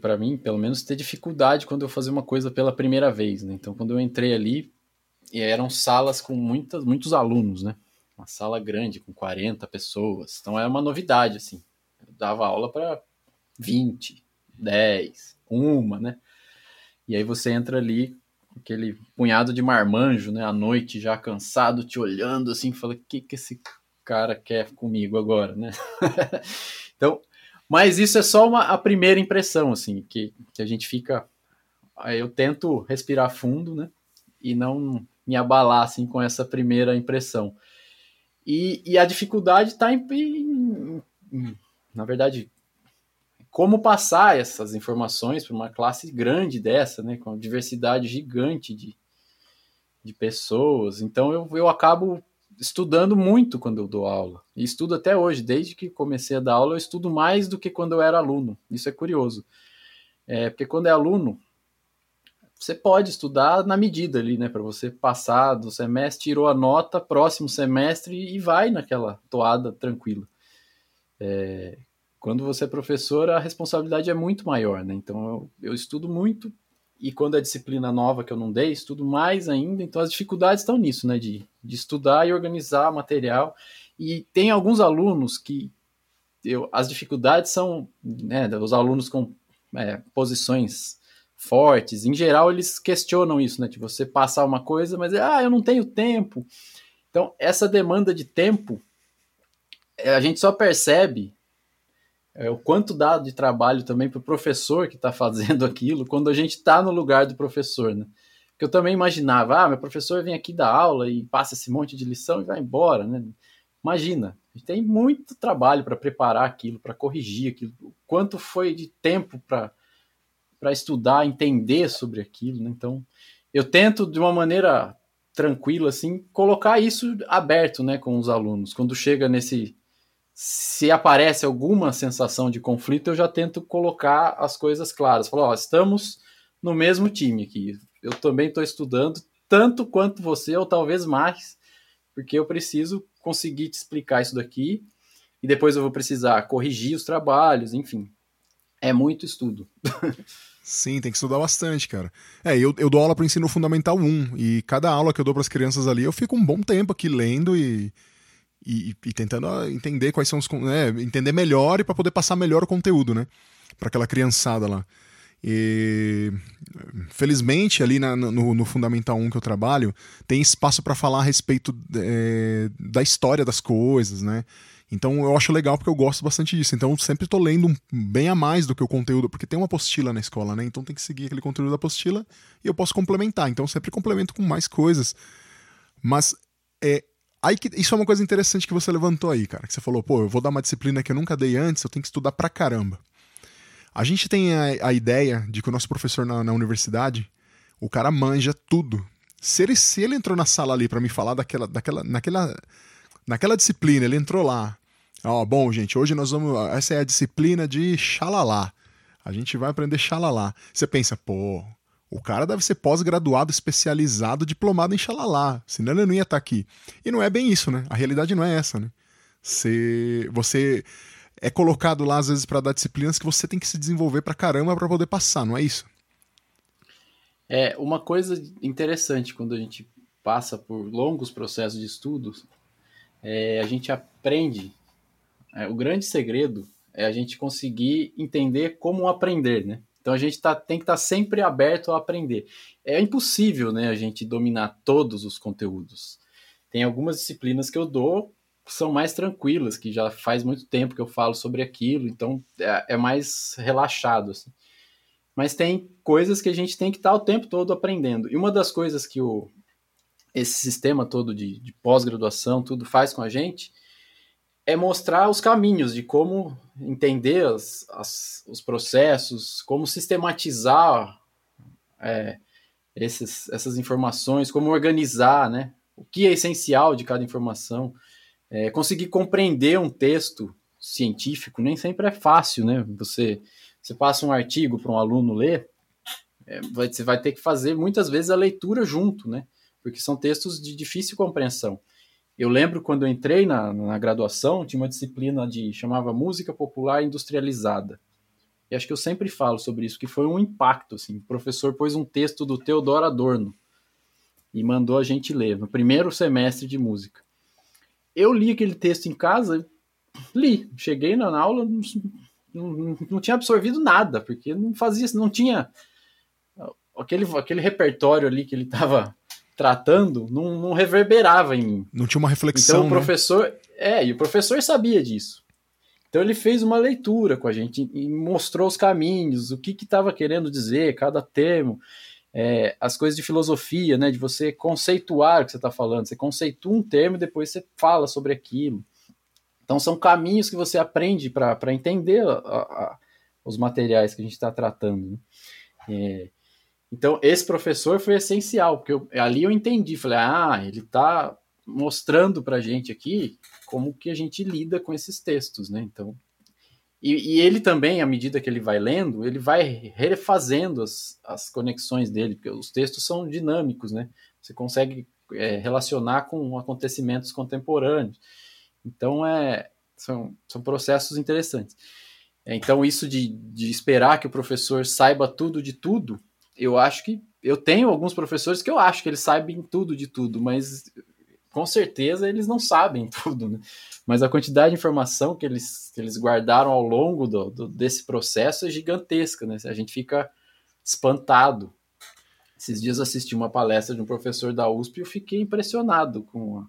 Speaker 2: para mim, pelo menos, ter dificuldade quando eu fazer uma coisa pela primeira vez, né? Então, quando eu entrei ali, eram salas com muitas, muitos alunos, né? Uma sala grande, com 40 pessoas. Então era uma novidade, assim. Eu dava aula para 20, dez, uma, né? E aí você entra ali aquele punhado de marmanjo, né? À noite já cansado, te olhando assim, fala: o que, que esse cara quer comigo agora, né? <laughs> então, mas isso é só uma, a primeira impressão, assim, que, que a gente fica. Eu tento respirar fundo, né? E não me abalar assim com essa primeira impressão. E, e a dificuldade está em, em, em, na verdade, como passar essas informações para uma classe grande dessa, né, com diversidade gigante de, de pessoas. Então eu, eu acabo estudando muito quando eu dou aula. E estudo até hoje, desde que comecei a dar aula, eu estudo mais do que quando eu era aluno. Isso é curioso. É, porque quando é aluno, você pode estudar na medida ali, né? Para você passar do semestre, tirou a nota, próximo semestre e vai naquela toada tranquila. É, quando você é professor, a responsabilidade é muito maior, né? Então eu, eu, estudo muito e quando é disciplina nova que eu não dei, estudo mais ainda. Então as dificuldades estão nisso, né? De, de estudar e organizar material. E tem alguns alunos que eu, as dificuldades são, né? Os alunos com é, posições fortes. Em geral, eles questionam isso, né? De você passar uma coisa, mas ah, eu não tenho tempo. Então, essa demanda de tempo, é, a gente só percebe é, o quanto dá de trabalho também para o professor que está fazendo <laughs> aquilo quando a gente está no lugar do professor, né? Porque eu também imaginava, ah, meu professor vem aqui dar aula e passa esse monte de lição e vai embora, né? Imagina, tem muito trabalho para preparar aquilo, para corrigir aquilo, quanto foi de tempo para para estudar, entender sobre aquilo, né? Então, eu tento de uma maneira tranquila assim colocar isso aberto, né, com os alunos. Quando chega nesse se aparece alguma sensação de conflito, eu já tento colocar as coisas claras. Falar, ó, estamos no mesmo time aqui. Eu também estou estudando tanto quanto você, ou talvez mais, porque eu preciso conseguir te explicar isso daqui e depois eu vou precisar corrigir os trabalhos, enfim. É muito estudo. <laughs>
Speaker 1: Sim, tem que estudar bastante, cara. É, eu, eu dou aula para ensino fundamental 1 e cada aula que eu dou para as crianças ali, eu fico um bom tempo aqui lendo e, e, e tentando entender quais são os. Né, entender melhor e para poder passar melhor o conteúdo, né? Para aquela criançada lá. E felizmente ali na, no, no, Fundamental 1 que eu trabalho, tem espaço para falar a respeito é, da história das coisas, né? Então eu acho legal porque eu gosto bastante disso. Então eu sempre estou lendo bem a mais do que o conteúdo, porque tem uma apostila na escola, né? Então tem que seguir aquele conteúdo da apostila e eu posso complementar. Então eu sempre complemento com mais coisas. Mas é, aí que, isso é uma coisa interessante que você levantou aí, cara. Que você falou, pô, eu vou dar uma disciplina que eu nunca dei antes, eu tenho que estudar pra caramba. A gente tem a, a ideia de que o nosso professor na, na, universidade, o cara manja tudo. Se ele, se ele entrou na sala ali para me falar daquela, daquela, naquela, naquela disciplina, ele entrou lá, Ó, bom, gente, hoje nós vamos. Essa é a disciplina de xalalá. A gente vai aprender xalalá. Você pensa, pô, o cara deve ser pós-graduado, especializado, diplomado em xalalá. Senão ele não ia estar tá aqui. E não é bem isso, né? A realidade não é essa, né? Você, você é colocado lá, às vezes, para dar disciplinas que você tem que se desenvolver pra caramba para poder passar, não é isso?
Speaker 2: É, uma coisa interessante quando a gente passa por longos processos de estudos, é, a gente aprende é, o grande segredo é a gente conseguir entender como aprender, né? Então a gente tá, tem que estar tá sempre aberto a aprender. É impossível, né, a gente dominar todos os conteúdos. Tem algumas disciplinas que eu dou que são mais tranquilas, que já faz muito tempo que eu falo sobre aquilo, então é, é mais relaxado, assim. Mas tem coisas que a gente tem que estar tá o tempo todo aprendendo. E uma das coisas que o, esse sistema todo de, de pós-graduação, tudo faz com a gente, é mostrar os caminhos de como entender as, as, os processos, como sistematizar é, esses, essas informações, como organizar, né? O que é essencial de cada informação. É, conseguir compreender um texto científico nem sempre é fácil, né? Você, você passa um artigo para um aluno ler, é, você vai ter que fazer muitas vezes a leitura junto, né? Porque são textos de difícil compreensão. Eu lembro quando eu entrei na, na graduação, tinha uma disciplina de chamava música popular industrializada. E acho que eu sempre falo sobre isso, que foi um impacto. Assim. O professor pôs um texto do Theodor Adorno e mandou a gente ler no primeiro semestre de música. Eu li aquele texto em casa, li. Cheguei na aula, não, não tinha absorvido nada, porque não fazia, não tinha aquele, aquele repertório ali que ele estava tratando não, não, reverberava em mim.
Speaker 1: Não tinha uma reflexão.
Speaker 2: Então o né? professor, né? é, e o professor sabia disso. Então ele fez uma leitura com a gente e mostrou os caminhos, o que estava que querendo dizer, cada termo, é, as coisas de filosofia, né, de você conceituar o que você está falando. Você conceitua um termo e depois você fala sobre aquilo. Então são caminhos que você aprende para entender a, a, os materiais que a gente está tratando. Né? É, então esse professor foi essencial, porque eu, ali eu entendi, falei, ah, ele está mostrando para a gente aqui como que a gente lida com esses textos, né? Então, e, e, ele também, à medida que ele vai lendo, ele vai refazendo as, as conexões dele, porque os textos são dinâmicos, né? Você consegue é, relacionar com acontecimentos contemporâneos. Então, é, são, são processos interessantes. Então, isso de, de esperar que o professor saiba tudo de tudo, eu acho que eu tenho alguns professores que eu acho que eles sabem tudo de tudo, mas com certeza eles não sabem <laughs> tudo, né? mas a quantidade de informação que eles, que eles guardaram ao longo do, do, desse processo é gigantesca, né? A gente fica espantado. Esses dias assisti uma palestra de um professor da USP e eu fiquei impressionado com a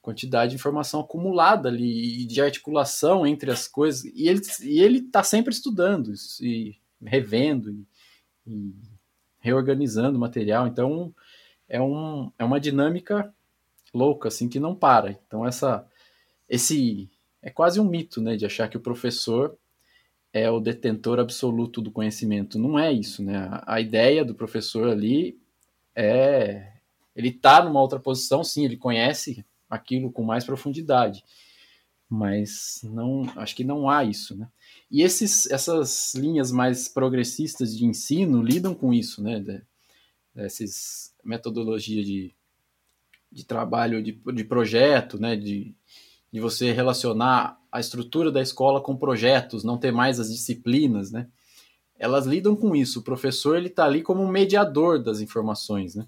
Speaker 2: quantidade de informação acumulada ali e de articulação entre as coisas. E ele está sempre estudando e revendo e, e reorganizando o material. Então é, um, é uma dinâmica louca, assim, que não para. Então, essa, esse é quase um mito, né, de achar que o professor é o detentor absoluto do conhecimento. Não é isso, né? A, a ideia do professor ali é ele está numa outra posição, sim, ele conhece aquilo com mais profundidade, mas não, acho que não há isso, né? E esses, essas linhas mais progressistas de ensino lidam com isso, né? De, dessas metodologia de de trabalho de, de projeto, né, de, de você relacionar a estrutura da escola com projetos, não ter mais as disciplinas, né? Elas lidam com isso. O professor ele está ali como um mediador das informações, né?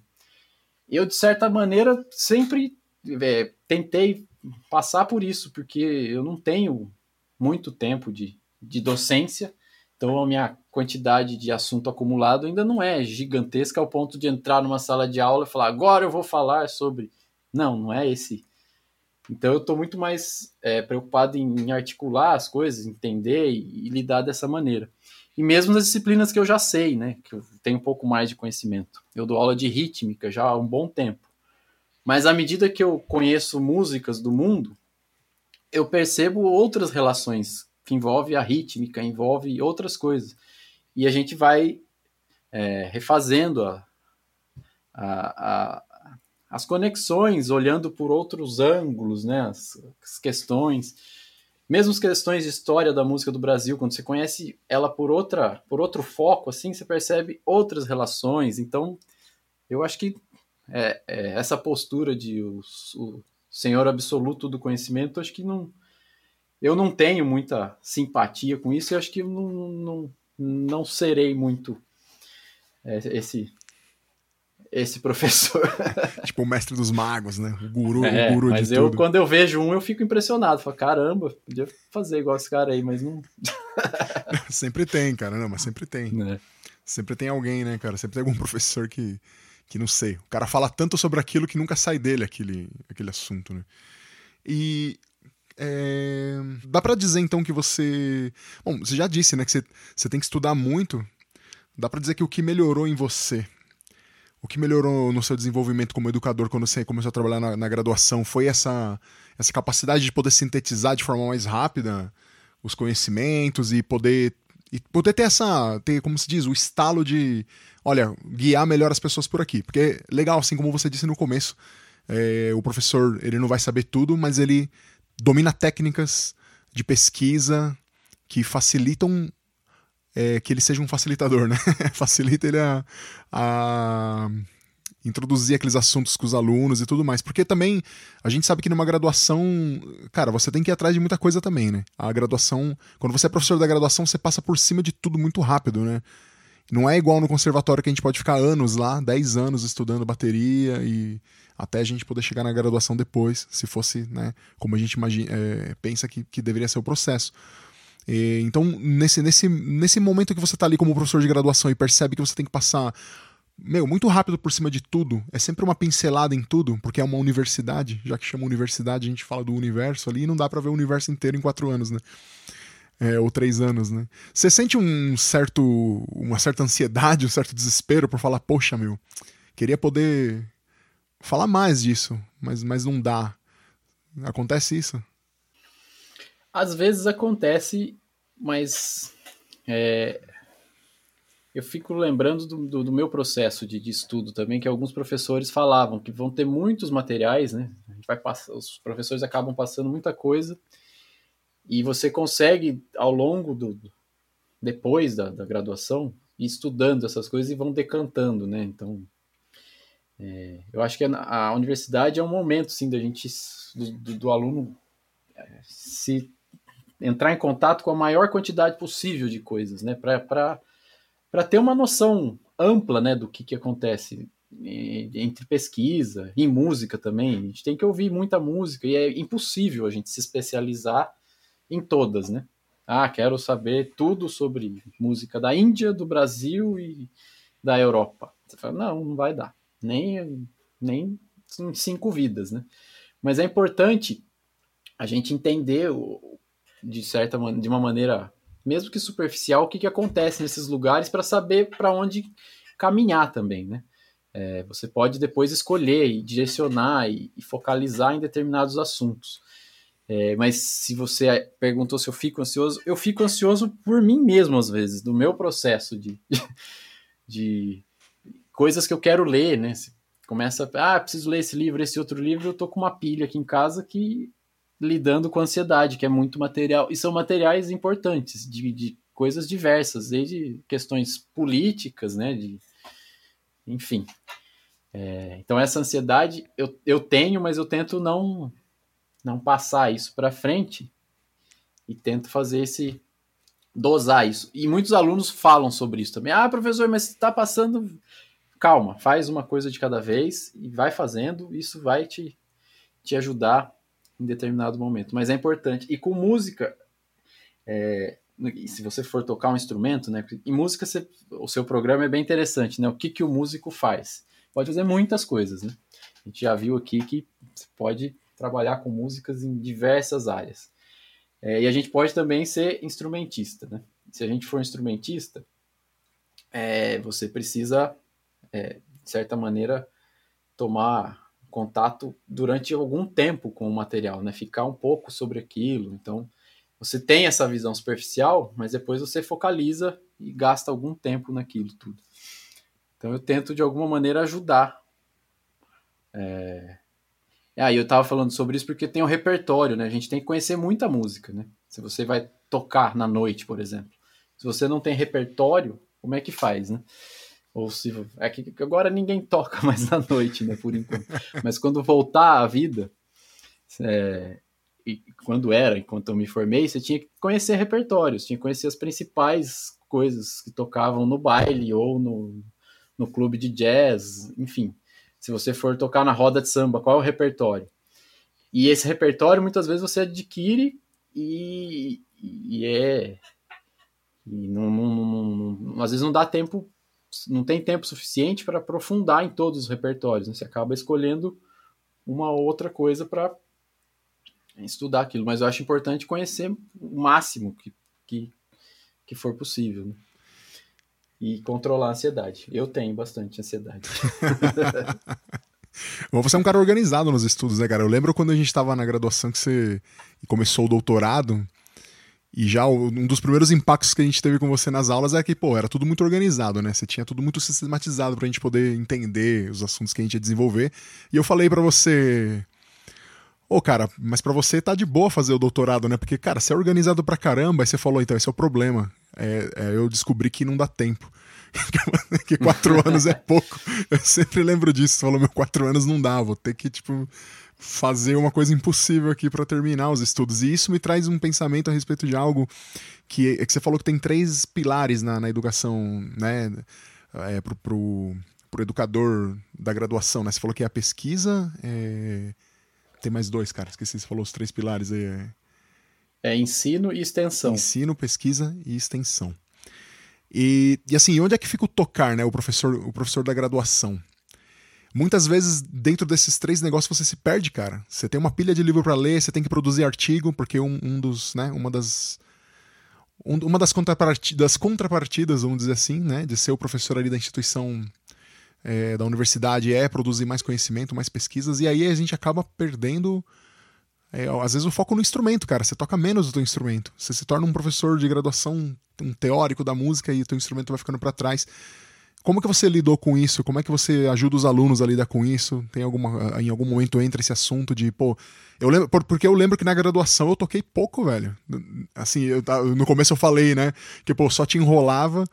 Speaker 2: Eu de certa maneira sempre é, tentei passar por isso, porque eu não tenho muito tempo de, de docência, então a minha quantidade de assunto acumulado ainda não é gigantesca ao ponto de entrar numa sala de aula e falar agora eu vou falar sobre. Não, não é esse. Então eu estou muito mais é, preocupado em, articular as coisas, entender e, e, lidar dessa maneira. E mesmo nas disciplinas que eu já sei, né, que eu tenho um pouco mais de conhecimento. Eu dou aula de rítmica já há um bom tempo. Mas à medida que eu conheço músicas do mundo, eu percebo outras relações que envolve a rítmica, envolve outras coisas. E a gente vai é, refazendo a, a, a, as conexões, olhando por outros ângulos, né, as, as questões, mesmo as questões de história da música do Brasil, quando você conhece ela por outra, por outro foco, assim, você percebe outras relações. Então, eu acho que é, é, essa postura de o, o senhor absoluto do conhecimento, acho que não eu não tenho muita simpatia com isso e acho que eu não, não, não serei muito é, esse esse professor. <laughs>
Speaker 1: tipo o mestre dos magos, né? O guru,
Speaker 2: é,
Speaker 1: o guru
Speaker 2: mas
Speaker 1: de
Speaker 2: eu,
Speaker 1: tudo.
Speaker 2: quando eu vejo um, eu fico impressionado. Falo, caramba, podia fazer igual esse cara aí, mas não... <laughs>
Speaker 1: sempre tem, cara, não, mas sempre tem. É. Sempre tem alguém, né, cara? Sempre tem algum <laughs> professor que, que não sei. O cara fala tanto sobre aquilo que nunca sai dele aquele, aquele assunto, né? E é... Dá para dizer então que você. Bom, você já disse, né, que você, você tem que estudar muito. Dá para dizer que o que melhorou em você, o que melhorou no seu desenvolvimento como educador quando você começou a trabalhar na, na graduação foi essa, essa capacidade de poder sintetizar de forma mais rápida os conhecimentos e poder e poder ter essa ter como se diz o estalo de olha guiar melhor as pessoas por aqui porque legal assim como você disse no começo é, o professor ele não vai saber tudo mas ele domina técnicas de pesquisa que facilitam é, que ele seja um facilitador, né? <laughs> Facilita ele a, a, introduzir aqueles assuntos com os alunos e tudo mais. Porque também a gente sabe que numa graduação, cara, você tem que ir atrás de muita coisa também, né? A graduação, quando você é professor da graduação, você passa por cima de tudo muito rápido, né? Não é igual no conservatório que a gente pode ficar anos lá, 10 anos estudando bateria e até a gente poder chegar na graduação depois, se fosse, né, como a gente imagina, é, pensa que, que deveria ser o processo. E, então, nesse, nesse, nesse momento que você está ali como professor de graduação e percebe que você tem que passar meu, muito rápido por cima de tudo, é sempre uma pincelada em tudo, porque é uma universidade, já que chama universidade, a gente fala do universo ali e não dá para ver o universo inteiro em quatro anos, né? É, ou três anos, né? Você sente um certo, uma certa ansiedade, um certo desespero por falar, poxa, meu, queria poder falar mais disso, mas, mas não dá. Acontece isso?
Speaker 2: Às vezes acontece, mas é, eu fico lembrando do, do, do meu processo de, de, estudo também, que alguns professores falavam que vão ter muitos materiais, né? A gente vai passar, os professores acabam passando muita coisa e você consegue, ao longo do. depois da, da graduação, ir estudando essas coisas e vão decantando, né? Então, é, eu acho que a, a, universidade é um momento, sim, da gente, do, do, aluno é, se entrar em contato com a maior quantidade possível de coisas, né? Para ter uma noção ampla, né, do que, que acontece entre pesquisa e música também. A gente tem que ouvir muita música e é impossível a gente se especializar em todas, né? Ah, quero saber tudo sobre música da Índia, do Brasil e da Europa. Você fala, não, não vai dar. Nem, nem em cinco vidas, né? Mas é importante a gente entender de certa de uma maneira, mesmo que superficial, o que, que acontece nesses lugares para saber para onde caminhar também, né? É, você pode depois escolher e direcionar e, e focalizar em determinados assuntos. É, mas se você perguntou se eu fico ansioso, eu fico ansioso por mim mesmo às vezes, do meu processo de, <laughs> de coisas que eu quero ler, né? Você começa, ah, preciso ler esse livro, esse outro livro, eu tô com uma pilha aqui em casa que lidando com ansiedade, que é muito material, e são materiais importantes, de, de coisas diversas, desde questões políticas, né? De, enfim. É, então essa ansiedade eu, eu tenho, mas eu tento não não passar isso para frente e tento fazer esse dosar isso. E muitos alunos falam sobre isso também. Ah, professor, mas está passando. Calma, faz uma coisa de cada vez e vai fazendo. Isso vai te, te ajudar em determinado momento. Mas é importante. E com música, é, se você for tocar um instrumento, né? Em música, você, o seu programa é bem interessante, né? O que, que o músico faz? Pode fazer muitas coisas, né? A gente já viu aqui que você pode trabalhar com músicas em diversas áreas. É, e a gente pode também ser instrumentista, né? Se a gente for instrumentista, é, você precisa, é, de certa maneira, tomar contato durante algum tempo com o material, né? Ficar um pouco sobre aquilo. Então, você tem essa visão superficial, mas depois você focaliza e gasta algum tempo naquilo tudo. Então, eu tento de alguma maneira ajudar é, ah, eu tava falando sobre isso porque tem um repertório, né? A gente tem que conhecer muita música, né? Se você vai tocar na noite, por exemplo. Se você não tem repertório, como é que faz, né? Ou se é que agora ninguém toca <laughs> mais na noite, né? Por enquanto. Mas quando voltar à vida, é, e quando era, enquanto eu me formei, você tinha que conhecer repertórios, tinha que conhecer as principais coisas que tocavam no baile ou no, no clube de jazz, enfim. Se você for tocar na roda de samba, qual é o repertório? E esse repertório muitas vezes você adquire e, e é. E não, não, não, às vezes não dá tempo, não tem tempo suficiente para aprofundar em todos os repertórios. Né? Você acaba escolhendo uma outra coisa para estudar aquilo. Mas eu acho importante conhecer o máximo que, que, que for possível. Né? e controlar a ansiedade. Eu tenho bastante ansiedade. <laughs>
Speaker 1: você é um cara organizado nos estudos, né, cara? Eu lembro quando a gente estava na graduação que você começou o doutorado. E já um dos primeiros impactos que a gente teve com você nas aulas é que, pô, era tudo muito organizado, né? Você tinha tudo muito sistematizado pra gente poder entender os assuntos que a gente ia desenvolver. E eu falei para você, Ô, cara, mas para você tá de boa fazer o doutorado, né? Porque, cara, você é organizado pra caramba, aí você falou, então, esse é o problema. É, é, eu descobri que não dá tempo. <laughs> que quatro anos é pouco. Eu sempre lembro disso. Falou, meu, quatro anos não dá, vou ter que, tipo, fazer uma coisa impossível aqui para terminar os estudos. E isso me traz um pensamento a respeito de algo que, é que você falou que tem três pilares na, na educação, né? É, pro, pro, pro educador da graduação, né? Você falou que é a pesquisa, é tem mais dois, cara. Esqueci, você falou os três pilares aí. É...
Speaker 2: É ensino e extensão.
Speaker 1: Ensino, pesquisa e extensão. E, e assim, onde é que fica o tocar, né? O professor, o professor da graduação. Muitas vezes, dentro desses três negócios, você se perde, cara. Você tem uma pilha de livro para ler, você tem que produzir artigo, porque um, um dos, né, uma das um, uma das contrapartidas, contrapartidas, vamos dizer assim, né, de ser o professor ali da instituição é, da universidade é produzir mais conhecimento, mais pesquisas, e aí a gente acaba perdendo, é, às vezes, o foco no instrumento, cara. Você toca menos o teu instrumento. Você se torna um professor de graduação, um teórico da música, e teu instrumento vai ficando para trás. Como que você lidou com isso? Como é que você ajuda os alunos a lidar com isso? Tem alguma em algum momento entra esse assunto de, pô, eu lembro porque eu lembro que na graduação eu toquei pouco, velho. Assim, eu, no começo eu falei, né, que pô, só te enrolava,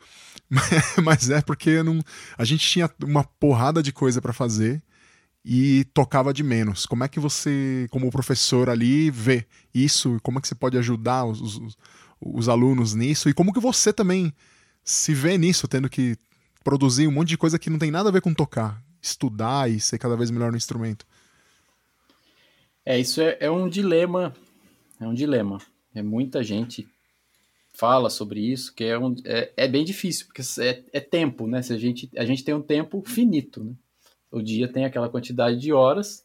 Speaker 1: <laughs> mas é porque não, a gente tinha uma porrada de coisa para fazer e tocava de menos. Como é que você, como professor ali, vê isso? Como é que você pode ajudar os, os, os alunos nisso? E como que você também se vê nisso, tendo que produzir um monte de coisa que não tem nada a ver com tocar, estudar e ser cada vez melhor no instrumento.
Speaker 2: É, isso é, é um dilema, é um dilema. É muita gente fala sobre isso, que é, um, é, é bem difícil, porque é, é, tempo, né? Se a, gente, a gente tem um tempo finito, né? O dia tem aquela quantidade de horas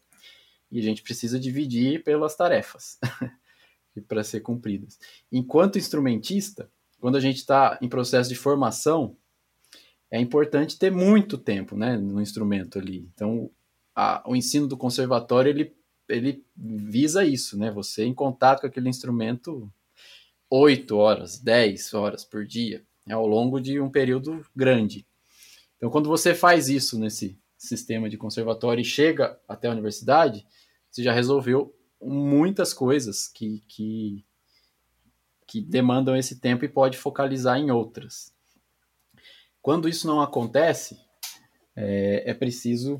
Speaker 2: e a gente precisa dividir pelas tarefas <laughs> para ser cumpridas. Enquanto instrumentista, quando a gente está em processo de formação, é importante ter muito tempo né, no instrumento ali. Então, a, o ensino do conservatório, ele, ele visa isso, né? Você em contato com aquele instrumento 8 horas, 10 horas por dia, é ao longo de um período grande. Então, quando você faz isso nesse sistema de conservatório e chega até a universidade, você já resolveu muitas coisas que, que, que demandam esse tempo e pode focalizar em outras. Quando isso não acontece, é, é preciso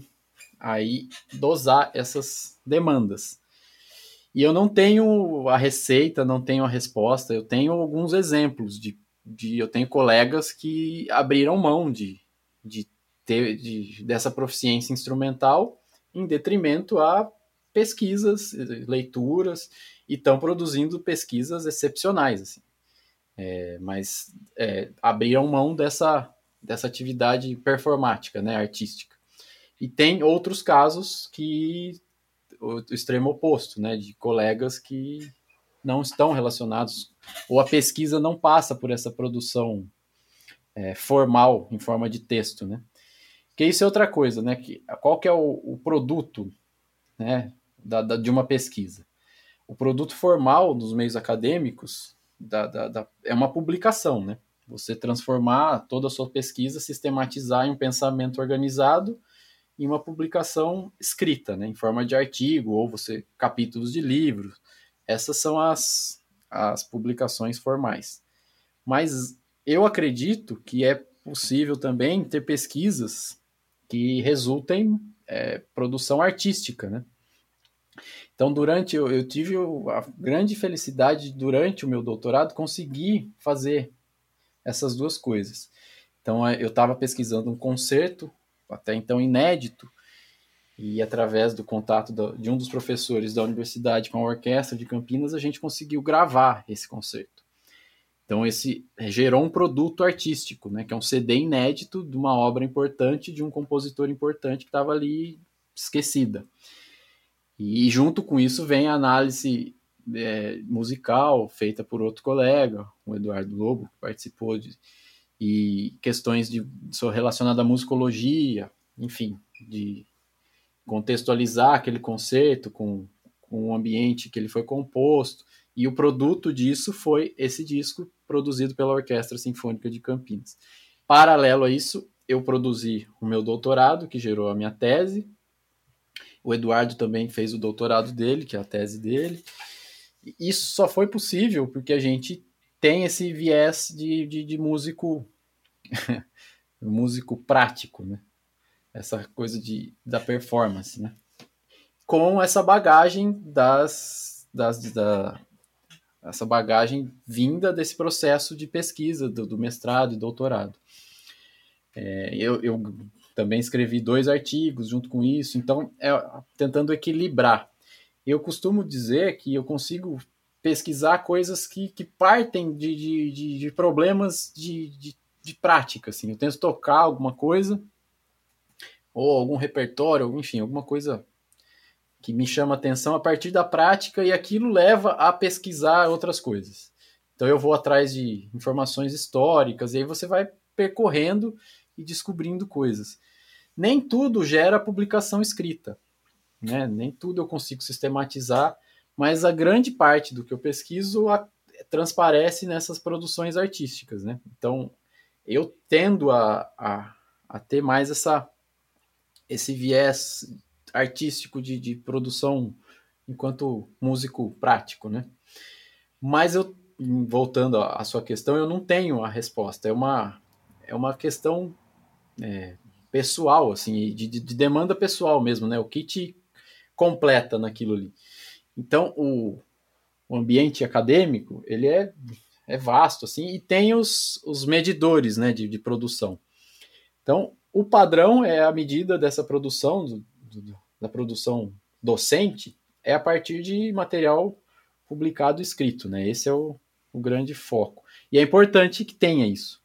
Speaker 2: aí dosar essas demandas. E eu não tenho a receita, não tenho a resposta, eu tenho alguns exemplos de, de eu tenho colegas que abriram mão de, de ter de, dessa proficiência instrumental em detrimento a pesquisas, leituras, e estão produzindo pesquisas excepcionais. Assim. É, mas é, abriram mão dessa, dessa atividade performática, né, artística. E tem outros casos que o, o extremo oposto, né, de colegas que não estão relacionados ou a pesquisa não passa por essa produção é, formal em forma de texto, né? Que isso é outra coisa, né? Que, qual que é o, o produto, né, da, da, de uma pesquisa? O produto formal dos meios acadêmicos da, da, é uma publicação, né? Você transformar toda a sua pesquisa, sistematizar em um pensamento organizado em uma publicação escrita, né, em forma de artigo ou você capítulos de livros. Essas são as, as publicações formais. Mas eu acredito que é possível também ter pesquisas que resultem é, produção artística, né? Então, durante eu, eu tive a grande felicidade durante o meu doutorado conseguir fazer essas duas coisas. Então é, eu estava pesquisando um concerto, até então inédito, e através do contato de um dos professores da universidade com a orquestra de Campinas, a gente conseguiu gravar esse concerto. Então esse gerou um produto artístico, né, que é um CD inédito de uma obra importante de um compositor importante que estava ali esquecida. E junto com isso vem a análise é, musical feita por outro colega, o Eduardo Lobo, que participou de, e questões de, relacionadas à musicologia, enfim, de contextualizar aquele conceito com, com o ambiente que ele foi composto. E o produto disso foi esse disco produzido pela Orquestra Sinfônica de Campinas. Paralelo a isso, eu produzi o meu doutorado, que gerou a minha tese. O Eduardo também fez o doutorado dele, que é a tese dele. Isso só foi possível porque a gente tem esse viés de, de, de músico <laughs> músico prático, né? Essa coisa de, da performance, né? Com essa bagagem das, das da, essa bagagem vinda desse processo de pesquisa do, do mestrado e doutorado. É, eu, eu, também escrevi dois artigos junto com isso, então é, tentando equilibrar eu costumo dizer que eu consigo pesquisar coisas que, que partem de, de, de, de problemas de, de, de, prática. Assim. Eu tento tocar alguma coisa, ou algum repertório, enfim, alguma coisa que me chama atenção a partir da prática e aquilo leva a pesquisar outras coisas. Então eu vou atrás de informações históricas e aí você vai percorrendo e descobrindo coisas. Nem tudo gera publicação escrita, né? Nem tudo eu consigo sistematizar, mas a grande parte do que eu pesquiso a, transparece nessas produções artísticas, né? Então eu tendo a, a, a ter mais essa esse viés artístico de, de produção enquanto músico prático, né? Mas eu voltando à sua questão, eu não tenho a resposta. É uma, é uma questão é, pessoal, assim, de, de, demanda pessoal mesmo, né? O que te completa naquilo ali. Então, o, o ambiente acadêmico, ele é, é vasto, assim, e tem os, os medidores, né, de, de produção. Então, o padrão é a medida dessa produção, do, do, da produção docente, é a partir de material publicado escrito, né? Esse é o, o grande foco. E é importante que tenha isso.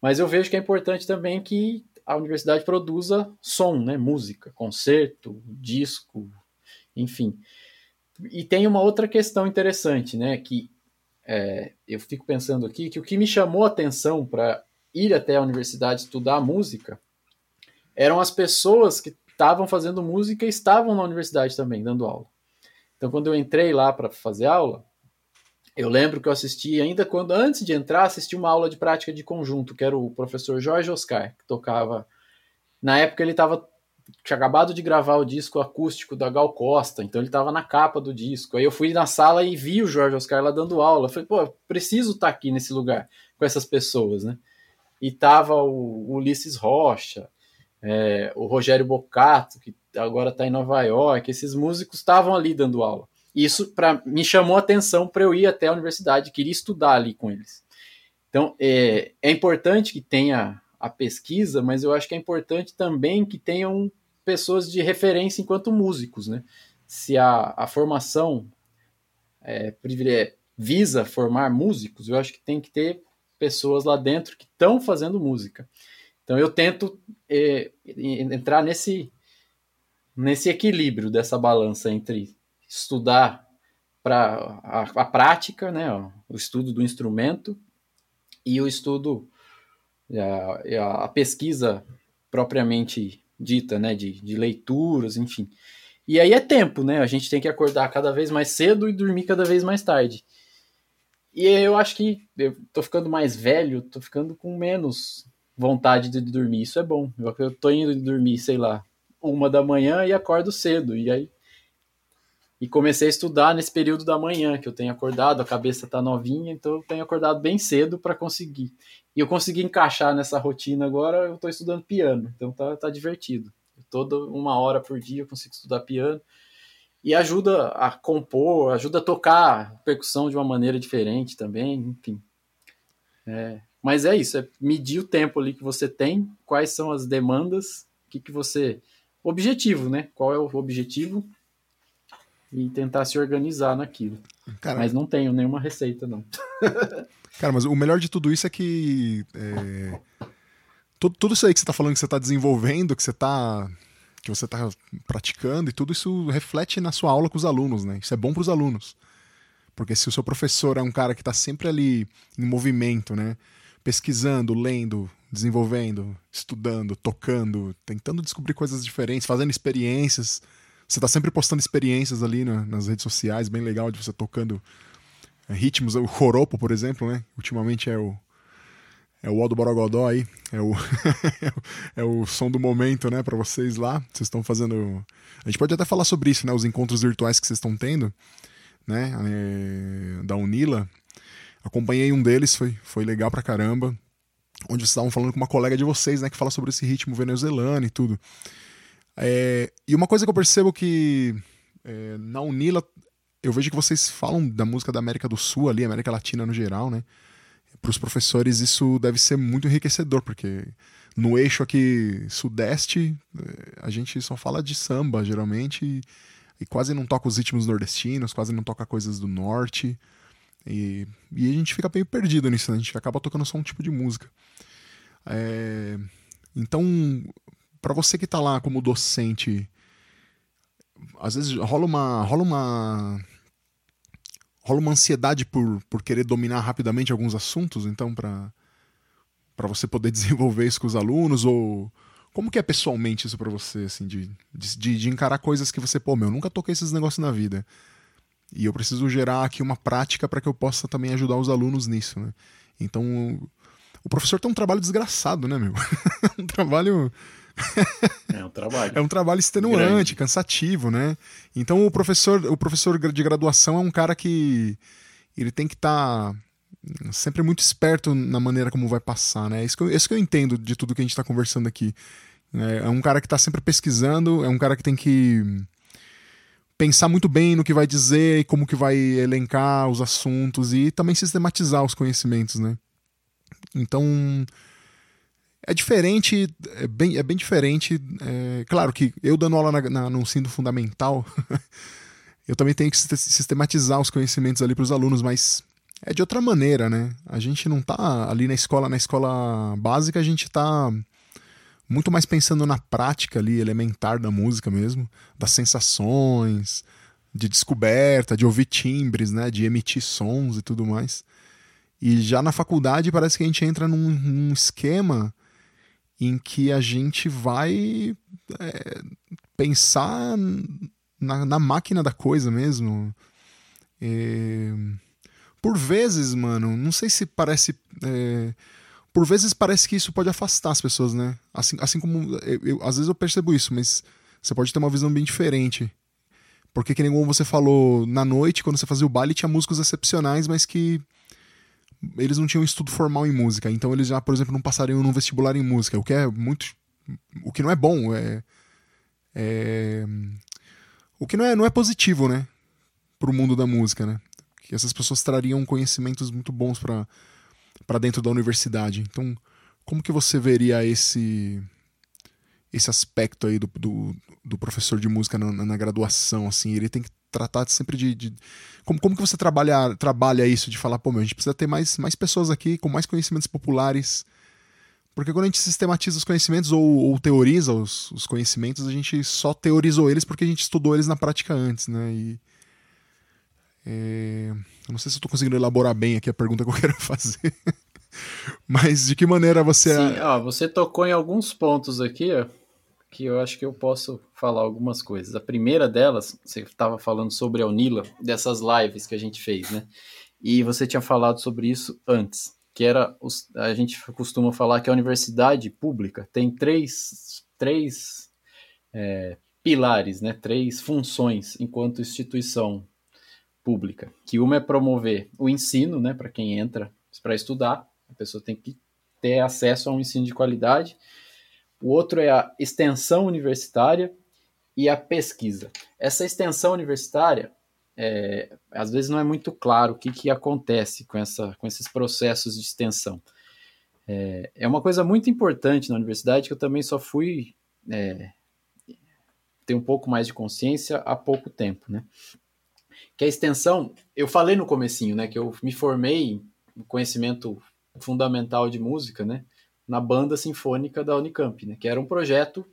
Speaker 2: Mas eu vejo que é importante também que a universidade produza som, né? música, concerto, disco, enfim. E tem uma outra questão interessante, né? Que é, eu fico pensando aqui que o que me chamou a atenção para ir até a universidade estudar música eram as pessoas que estavam fazendo música e estavam na universidade também, dando aula. Então, quando eu entrei lá para fazer aula, eu lembro que eu assisti, ainda quando antes de entrar, assisti uma aula de prática de conjunto, que era o professor Jorge Oscar, que tocava. Na época ele estava tinha acabado de gravar o disco acústico da Gal Costa, então ele estava na capa do disco. Aí eu fui na sala e vi o Jorge Oscar lá dando aula. Falei, pô, preciso estar tá aqui nesse lugar com essas pessoas, né? E tava o Ulisses Rocha, é, o Rogério Bocato, que agora está em Nova York, esses músicos estavam ali dando aula. Isso para me chamou a atenção para eu ir até a universidade, queria estudar ali com eles. Então, é, é importante que tenha a pesquisa, mas eu acho que é importante também que tenham pessoas de referência enquanto músicos, né? Se a, a formação é, visa formar músicos, eu acho que tem que ter pessoas lá dentro que estão fazendo música. Então eu tento é, entrar nesse nesse equilíbrio dessa balança entre estudar para a, a, prática, né, o estudo do instrumento e o estudo, a, a pesquisa propriamente dita, né, de, de leituras, enfim. E aí é tempo, né? A gente tem que acordar cada vez mais cedo e dormir cada vez mais tarde. E eu acho que eu tô ficando mais velho, tô ficando com menos vontade de dormir. Isso é bom. Eu tô indo dormir, sei lá, uma da manhã e acordo cedo. E aí e comecei a estudar nesse período da manhã, que eu tenho acordado, a cabeça está novinha, então eu tenho acordado bem cedo para conseguir. E eu consegui encaixar nessa rotina agora, eu estou estudando piano, então tá, tá divertido. Toda uma hora por dia eu consigo estudar piano e ajuda a compor, ajuda a tocar percussão de uma maneira diferente também, enfim. É, mas é isso, é medir o tempo ali que você tem, quais são as demandas, o que, que você. Objetivo, né? Qual é o objetivo e tentar se organizar naquilo. Cara, mas não tenho nenhuma receita, não. <laughs>
Speaker 1: Cara, mas o melhor de tudo isso é que. É, tudo, tudo isso aí que você está falando que você está desenvolvendo, que você está que você está praticando e tudo isso reflete na sua aula com os alunos, né? Isso é bom para os alunos. Porque se o seu professor é um cara que está sempre ali em movimento, né? Pesquisando, lendo, desenvolvendo, estudando, tocando, tentando descobrir coisas diferentes, fazendo experiências, você tá sempre postando experiências ali né, nas redes sociais, bem legal de você tocando é, ritmos. O Choropo, por exemplo, né? Ultimamente é o. É o Aldo Borogodó aí, é o, <laughs> é o som do momento, né, para vocês lá. Vocês estão fazendo. A gente pode até falar sobre isso, né, os encontros virtuais que vocês estão tendo, né, é, da Unila. Acompanhei um deles, foi, foi legal pra caramba. Onde vocês estavam falando com uma colega de vocês, né, que fala sobre esse ritmo venezuelano e tudo. É, e uma coisa que eu percebo que é, na Unila eu vejo que vocês falam da música da América do Sul ali, América Latina no geral, né? Para os professores isso deve ser muito enriquecedor, porque no eixo aqui sudeste é, a gente só fala de samba, geralmente. e quase não toca os ritmos nordestinos, quase não toca coisas do norte. E, e a gente fica meio perdido nisso, né? A gente acaba tocando só um tipo de música. É, então, para você que tá lá como docente, às vezes rola uma rola uma rola uma ansiedade por, por querer dominar rapidamente alguns assuntos, então para para você poder <laughs> desenvolver isso com os alunos ou como que é pessoalmente isso para você assim de, de, de, encarar coisas que você pô meu nunca toquei esses negócios na vida. E eu preciso gerar aqui uma prática para que eu possa também ajudar os alunos nisso né? Então o professor tem um trabalho desgraçado né meu? <laughs> Um trabalho <laughs>
Speaker 2: é um trabalho.
Speaker 1: é um trabalho extenuante, Grande. cansativo, né? Então o professor, o professor de graduação é um cara que ele tem que estar tá sempre muito esperto na maneira como vai passar, né? Isso que eu, isso que eu entendo de tudo que a gente está conversando aqui. É, é um cara que está sempre pesquisando, é um cara que tem que pensar muito bem no que vai dizer e como que vai elencar os assuntos e também sistematizar os conhecimentos, né? Então, é diferente, é bem, é bem diferente. É, claro que eu dando aula na, na, no ensino fundamental, <laughs> eu também tenho que sistematizar os conhecimentos ali para os alunos, mas é de outra maneira, né? A gente não tá ali na escola, na escola básica, a gente tá muito mais pensando na prática ali, elementar da música mesmo, das sensações, de descoberta, de ouvir timbres, né? De emitir sons e tudo mais. E já na faculdade parece que a gente entra num, num esquema em que a gente vai é, pensar na, na, máquina da coisa mesmo. É, por vezes, mano, não sei se parece. É, por vezes parece que isso pode afastar as pessoas, né? Assim, assim como. Eu, eu, às vezes eu percebo isso, mas você pode ter uma visão bem diferente. Porque, que nem como você falou, na noite, quando você fazia o baile, tinha músicos excepcionais, mas que eles não tinham estudo formal em música, então eles já, por exemplo, não passariam num vestibular em música, o que é muito. O que não é bom, é. é o que não é, não é positivo, né? Pro mundo da música, né? Que essas pessoas trariam conhecimentos muito bons para dentro da universidade. Então, como que você veria esse esse aspecto aí do, do, do professor de música na, na, graduação, assim? Ele tem que tratar sempre de, de, como, como que você trabalha, trabalha isso de falar, pô, meu, a gente precisa ter mais, mais pessoas aqui com mais conhecimentos populares. Porque quando a gente sistematiza os conhecimentos ou, ou teoriza os, os, conhecimentos, a gente só teorizou eles porque a gente estudou eles na prática antes, né? E, é, eu não sei se eu estou conseguindo elaborar bem aqui a pergunta que eu <laughs> quero fazer. Mas de que maneira você.
Speaker 2: Sim, ó, você tocou em alguns pontos aqui, ó, que eu acho que eu posso falar algumas coisas. A primeira delas, você estava falando sobre a Unila, dessas lives que a gente fez, né? E você tinha falado sobre isso antes, que era os, a gente costuma falar que a universidade pública tem três, três é, pilares, né? Três funções enquanto instituição pública. Que uma é promover o ensino, né? Para quem entra para estudar, a pessoa tem que ter acesso a um ensino de qualidade o outro é a extensão universitária e a pesquisa. Essa extensão universitária, é, às vezes não é muito claro o que, que acontece com, essa, com esses processos de extensão. É, é uma coisa muito importante na universidade que eu também só fui é, ter um pouco mais de consciência há pouco tempo, né? Que a extensão, eu falei no comecinho, né, que eu me formei em conhecimento fundamental de música, né? Na banda sinfônica da Unicamp, né, que era um projeto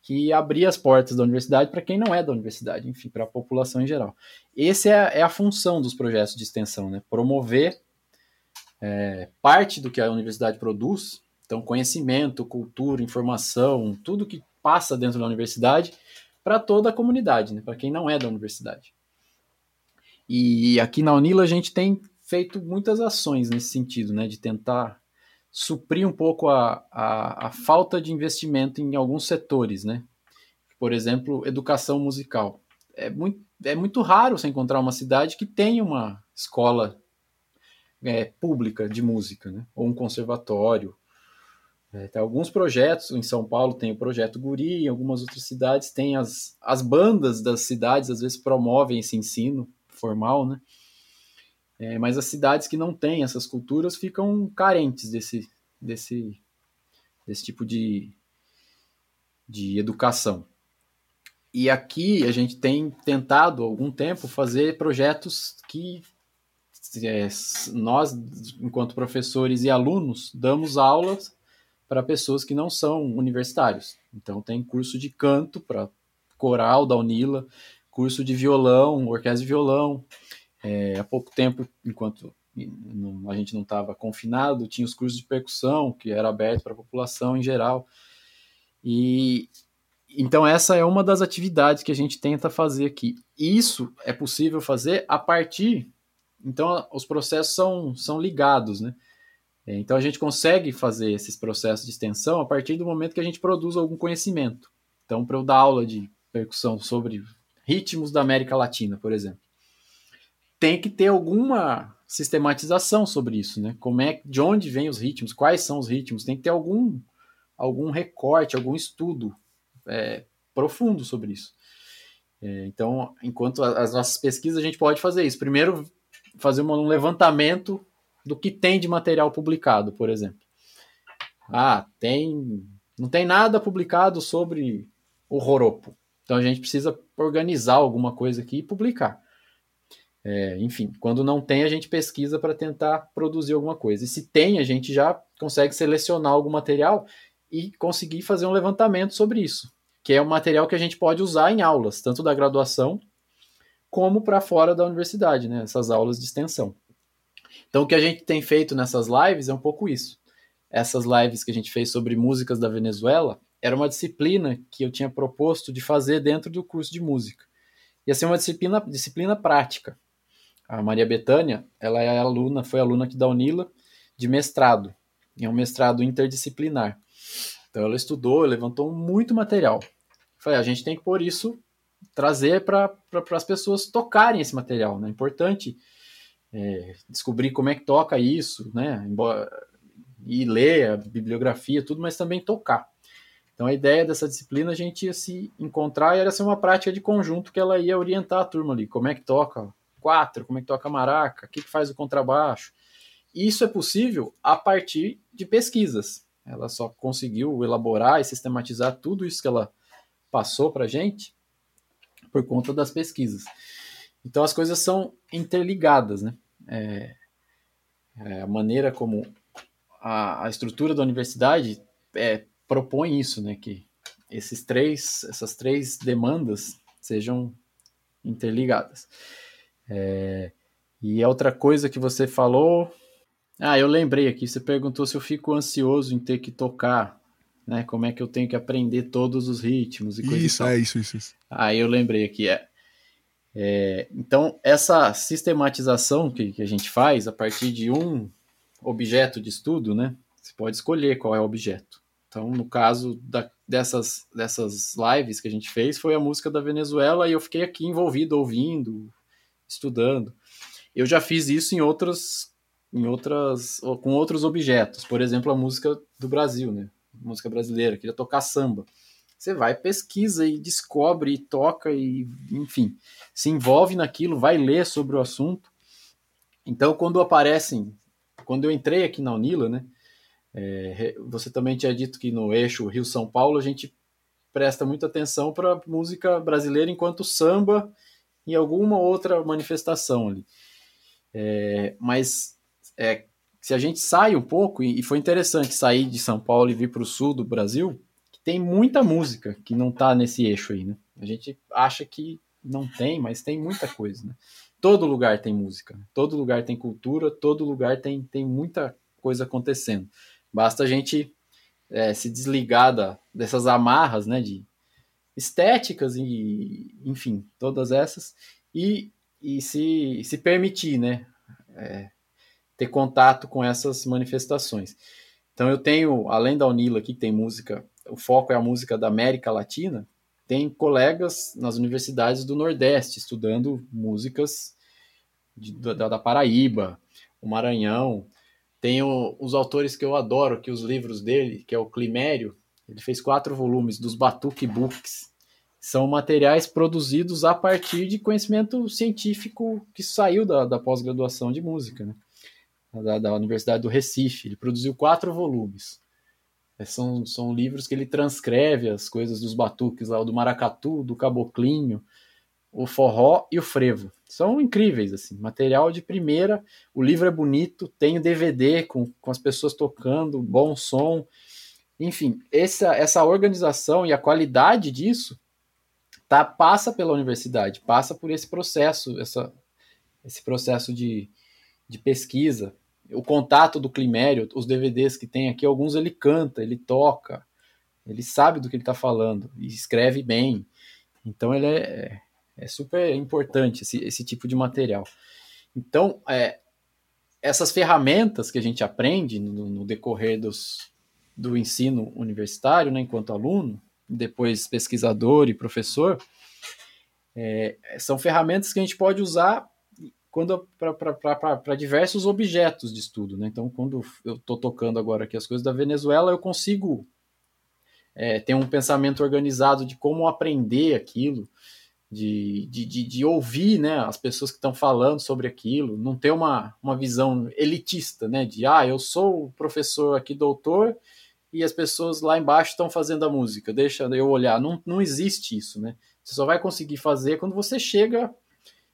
Speaker 2: que abria as portas da universidade para quem não é da universidade, enfim, para a população em geral. Essa é, a, é a função dos projetos de extensão, né, promover é, parte do que a universidade produz, então conhecimento, cultura, informação, tudo que passa dentro da universidade para toda a comunidade, né, para quem não é da universidade. E aqui na Unila a gente tem feito muitas ações nesse sentido, né, de tentar suprir um pouco a, a, a, falta de investimento em alguns setores, né? Por exemplo, educação musical. É muito, é muito raro você encontrar uma cidade que tenha uma escola é, pública de música, né? Ou um conservatório. É, tem alguns projetos, em São Paulo tem o projeto Guri, em algumas outras cidades tem as, as bandas das cidades, às vezes promovem esse ensino formal, né? É, mas as cidades que não têm essas culturas ficam carentes desse, desse, desse tipo de, de educação. e aqui a gente tem tentado há algum tempo fazer projetos que é, nós, enquanto professores e alunos, damos aulas para pessoas que não são universitários. Então tem curso de canto para coral da Unila, curso de violão, orquestra de violão. É, há pouco tempo, enquanto a gente não estava confinado, tinha os cursos de percussão, que era aberto para a população em geral. E então essa é uma das atividades que a gente tenta fazer aqui. Isso é possível fazer a partir. Então os processos são, são ligados, né? É, então a gente consegue fazer esses processos de extensão a partir do momento que a gente produz algum conhecimento. Então para eu dar aula de percussão sobre ritmos da América Latina, por exemplo, tem que ter alguma sistematização sobre isso, né? Como é, de onde vêm os ritmos, quais são os ritmos, tem que ter algum algum recorte, algum estudo é, profundo sobre isso. É, então, enquanto as nossas pesquisas, a gente pode fazer isso. Primeiro, fazer um levantamento do que tem de material publicado, por exemplo. Ah, tem. Não tem nada publicado sobre o Roropo. Então a gente precisa organizar alguma coisa aqui e publicar. É, enfim, quando não tem, a gente pesquisa para tentar produzir alguma coisa. E se tem, a gente já consegue selecionar algum material e conseguir fazer um levantamento sobre isso que é um material que a gente pode usar em aulas, tanto da graduação como para fora da universidade, né? Essas aulas de extensão. Então, o que a gente tem feito nessas lives é um pouco isso. Essas lives que a gente fez sobre músicas da Venezuela era uma disciplina que eu tinha proposto de fazer dentro do curso de música. Ia ser uma disciplina, disciplina prática. A Maria Betânia, ela é aluna, foi aluna aqui da Unila de mestrado. É um mestrado interdisciplinar. Então ela estudou, levantou muito material. Falei, a gente tem que pôr isso, trazer para pra, as pessoas tocarem esse material, né? É importante é, descobrir como é que toca isso, né? E ler a bibliografia, tudo, mas também tocar. Então a ideia dessa disciplina a gente ia se encontrar e era ser uma prática de conjunto que ela ia orientar a turma ali, como é que toca quatro, como é que toca maraca, o que, que faz o contrabaixo. Isso é possível a partir de pesquisas. Ela só conseguiu elaborar e sistematizar tudo isso que ela passou para a gente por conta das pesquisas. Então as coisas são interligadas, né? É, é, a maneira como a, a, estrutura da universidade é, propõe isso, né? Que esses três, essas três demandas sejam interligadas. É, e outra coisa que você falou, ah, eu lembrei aqui. Você perguntou se eu fico ansioso em ter que tocar né? Como é que eu tenho que aprender todos os ritmos e coisas
Speaker 1: Isso, é isso, isso, isso.
Speaker 2: Aí eu lembrei aqui, é. é então, essa sistematização que, que a gente faz a partir de um objeto de estudo, né? Você pode escolher qual é o objeto. Então, no caso da, dessas, dessas lives que a gente fez, foi a música da Venezuela e eu fiquei aqui envolvido, ouvindo, estudando. Eu já fiz isso em outras, em outras, com outros objetos. Por exemplo, a música do Brasil, né? música brasileira, queria tocar samba. Você vai, pesquisa e descobre e toca e, enfim, se envolve naquilo, vai ler sobre o assunto. Então, quando aparecem, quando eu entrei aqui na Unila, né, é, você também tinha dito que no eixo Rio-São Paulo a gente presta muita atenção para música brasileira enquanto samba e alguma outra manifestação ali. É, mas é, se a gente sai um pouco, e foi interessante sair de São Paulo e vir para o sul do Brasil, que tem muita música que não está nesse eixo aí, né? A gente acha que não tem, mas tem muita coisa, né? Todo lugar tem música, né? todo lugar tem cultura, todo lugar tem, tem muita coisa acontecendo. Basta a gente é, se desligar da, dessas amarras, né, de estéticas e, enfim, todas essas, e, e se, se permitir, né, é, ter contato com essas manifestações. Então eu tenho, além da Unila aqui, que tem música, o foco é a música da América Latina, tem colegas nas universidades do Nordeste estudando músicas de, da, da, Paraíba, o Maranhão. Tenho os autores que eu adoro, que os livros dele, que é o Climério, ele fez quatro volumes dos Batuque Books. São materiais produzidos a partir de conhecimento científico que saiu da, da pós-graduação de música. Né? da, da Universidade do Recife. Ele produziu quatro volumes. É, são, são livros que ele transcreve as coisas dos batuques lá, do maracatu, do caboclinho, o forró e o frevo. São incríveis, assim, material de primeira. O livro é bonito, tem o DVD com, com as pessoas tocando, bom som. Enfim, essa, essa organização e a qualidade disso tá, passa pela universidade, passa por esse processo, essa, esse processo de, de pesquisa. O contato do Climério, os DVDs que tem aqui, alguns ele canta, ele toca, ele sabe do que ele está falando e escreve bem. Então ele é, é super importante esse, esse tipo de material. Então, é, essas ferramentas que a gente aprende no, no decorrer dos, do ensino universitário, né, enquanto aluno, depois pesquisador e professor, é, são ferramentas que a gente pode usar para diversos objetos de estudo. Né? Então, quando eu estou tocando agora aqui as coisas da Venezuela, eu consigo é, ter um pensamento organizado de como aprender aquilo, de, de, de, de, ouvir né, as pessoas que estão falando sobre aquilo, não ter uma, uma visão elitista, né, de ah, eu sou professor aqui, doutor, e as pessoas lá embaixo estão fazendo a música, deixa eu olhar. Não, não existe isso, né? Você só vai conseguir fazer quando você chega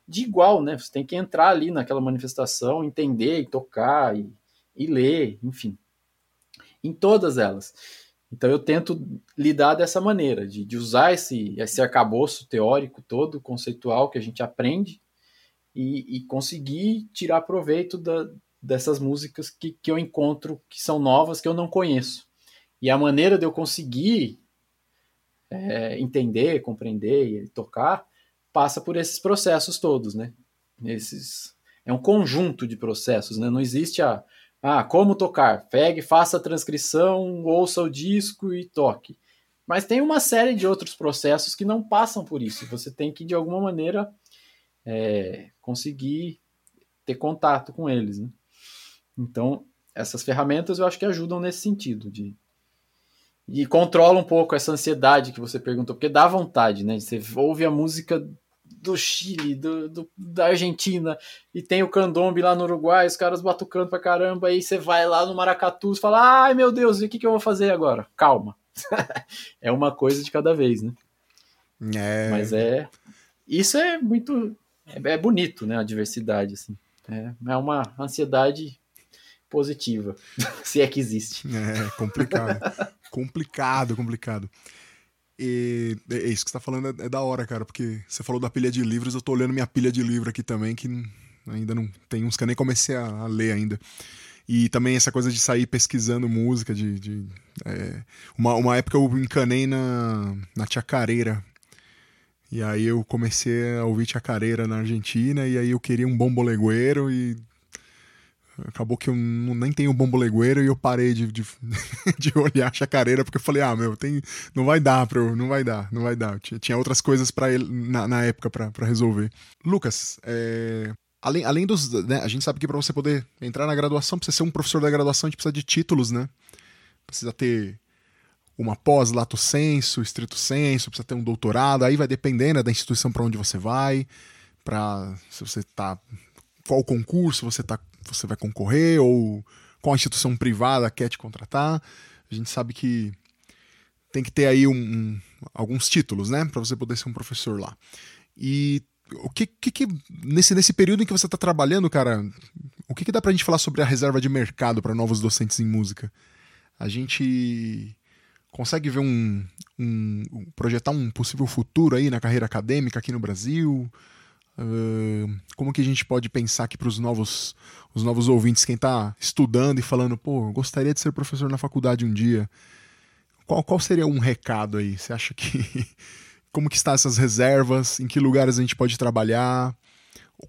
Speaker 2: de igual, né? Você tem que entrar ali naquela manifestação, entender e tocar e, e ler, enfim. Em todas elas. Então eu tento lidar dessa maneira, de, de usar esse, esse arcabouço teórico todo, conceitual que a gente aprende e, e conseguir tirar proveito da, dessas músicas que, que eu encontro que são novas, que eu não conheço. E a maneira de eu conseguir é, entender, compreender e tocar passa por esses processos todos, né? Esses, é um conjunto de processos, né? Não existe a, ah, como tocar? Pegue, faça a transcrição, ouça o disco e toque. Mas tem uma série de outros processos que não passam por isso. Você tem que, de alguma maneira, é, conseguir ter contato com eles. Né? Então, essas ferramentas eu acho que ajudam nesse sentido, de e controla um pouco essa ansiedade que você perguntou, porque dá vontade, né? Você ouve a música do Chile, do, do, da Argentina, e tem o candombe lá no Uruguai, os caras batucando pra caramba, aí você vai lá no Maracatu e fala, ai meu Deus, e o que, que eu vou fazer agora? Calma. <laughs> é uma coisa de cada vez, né? É... Mas é... Isso é muito... É, é bonito, né? A diversidade, assim. É, é uma ansiedade positiva, <laughs> se é que existe.
Speaker 1: É, complicado. <laughs> complicado, complicado. E é, é isso que você tá falando é, é, da hora, cara, porque você falou da pilha de livros, eu tô olhando minha pilha de livro aqui também, que ainda não tem uns que eu nem comecei a, a ler ainda. E também essa coisa de sair pesquisando música, de. de é, uma, uma época eu encanei na, na Chacareira. E aí eu comecei a ouvir Chacareira na Argentina, e aí eu queria um bombolegueiro e Acabou que eu nem tenho bombolegueiro e eu parei de, de, <laughs> de, olhar a chacareira porque eu falei, ah, meu, tem, não vai dar para eu, não vai dar, não vai dar. Tinha, tinha outras coisas para na, na época para resolver. Lucas, é, além, além dos, né, a gente sabe que para você poder entrar na graduação, precisa ser um professor da graduação, a gente precisa de títulos, né? Precisa ter uma pós lato senso, estrito senso, precisa ter um doutorado, aí vai dependendo né, da instituição para onde você vai, para se você tá qual concurso você tá você vai concorrer ou qual instituição privada quer te contratar. A gente sabe que tem que ter aí um, um, alguns títulos, né, para você poder ser um professor lá. E o que, que, que nesse, nesse período em que você está trabalhando, cara, o que, que dá para a gente falar sobre a reserva de mercado para novos docentes em música? A gente consegue ver um, um, projetar um possível futuro aí na carreira acadêmica aqui no Brasil? Como que a gente pode pensar aqui para os novos, os novos ouvintes, quem está estudando e falando, pô, gostaria de ser professor na faculdade um dia. Qual, qual seria um recado aí? Você acha que. <laughs> como que estão essas reservas? Em que lugares a gente pode trabalhar?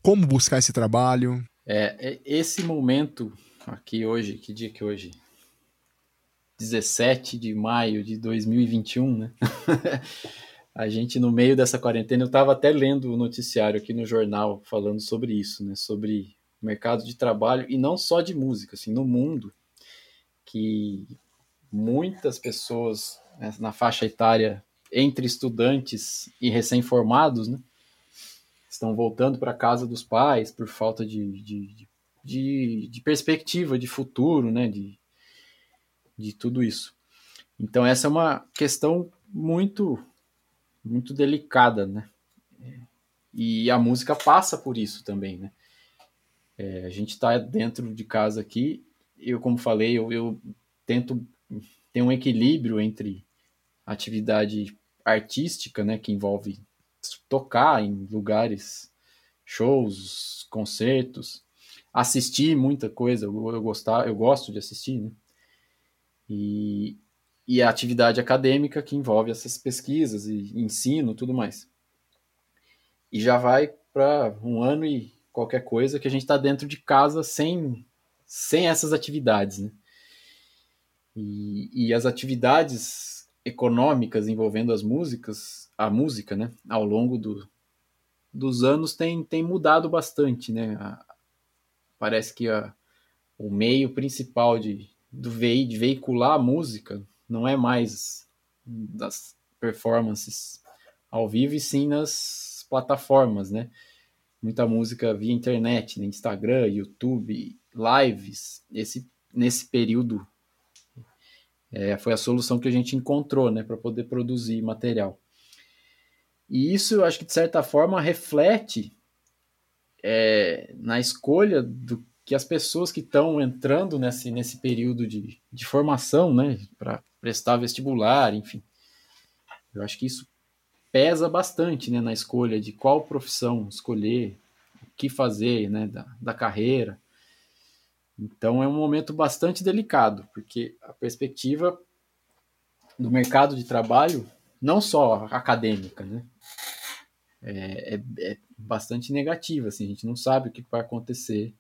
Speaker 1: Como buscar esse trabalho?
Speaker 2: É, é esse momento aqui hoje, que dia que é hoje? 17 de maio de 2021, né? <laughs> a gente no meio dessa quarentena, eu estava até lendo o noticiário aqui no jornal falando sobre isso, né, sobre mercado de trabalho e não só de música, assim, no mundo que muitas pessoas né, na faixa etária entre estudantes e recém-formados, né, estão voltando para casa dos pais por falta de, de, de, de, perspectiva, de futuro, né, de, de tudo isso. Então essa é uma questão muito muito delicada, né? E a música passa por isso também, né? É, a gente está dentro de casa aqui, eu como falei, eu, eu tento ter um equilíbrio entre atividade artística, né, que envolve tocar em lugares, shows, concertos, assistir muita coisa, eu, eu gostar, eu gosto de assistir, né? E, e a atividade acadêmica que envolve essas pesquisas e ensino, tudo mais. E já vai para um ano e qualquer coisa que a gente está dentro de casa sem, sem essas atividades, né? E, e as atividades econômicas envolvendo as músicas, a música, né, ao longo do, dos anos tem, tem mudado bastante, né? A, parece que a, o meio principal de, do ve, de veicular a música não é mais das performances ao vivo, e sim nas plataformas, né? Muita música via internet, né? Instagram, YouTube, lives. Esse, nesse período é, foi a solução que a gente encontrou, né, para poder produzir material. E isso, eu acho que de certa forma reflete é, na escolha do que as pessoas que estão entrando nesse, nesse período de, de formação, né, para prestar vestibular, enfim. Eu acho que isso pesa bastante né, na escolha de qual profissão escolher, o que fazer né, da, da carreira. Então é um momento bastante delicado, porque a perspectiva do mercado de trabalho, não só acadêmica, né, é, é, é bastante negativa. Assim, a gente não sabe o que vai acontecer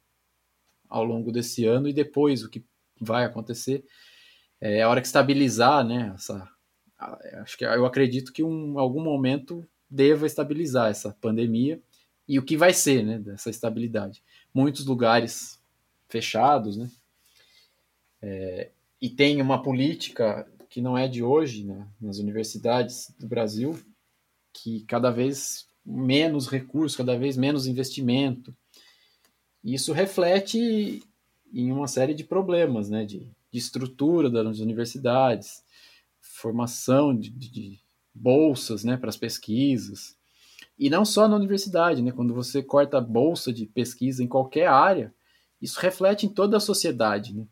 Speaker 2: ao longo desse ano e depois o que vai acontecer. É a hora que estabilizar, né? Essa, acho que eu acredito que um algum momento deva estabilizar essa pandemia e o que vai ser, né? Dessa estabilidade. Muitos lugares fechados, né? É, e tem uma política que não é de hoje, né? Nas universidades do Brasil, que cada vez menos recursos, cada vez menos investimento, isso reflete em uma série de problemas, né, de, de estrutura das universidades, formação de, de bolsas, né, para as pesquisas, e não só na universidade, né, quando você corta a bolsa de pesquisa em qualquer área, isso reflete em toda a sociedade, né?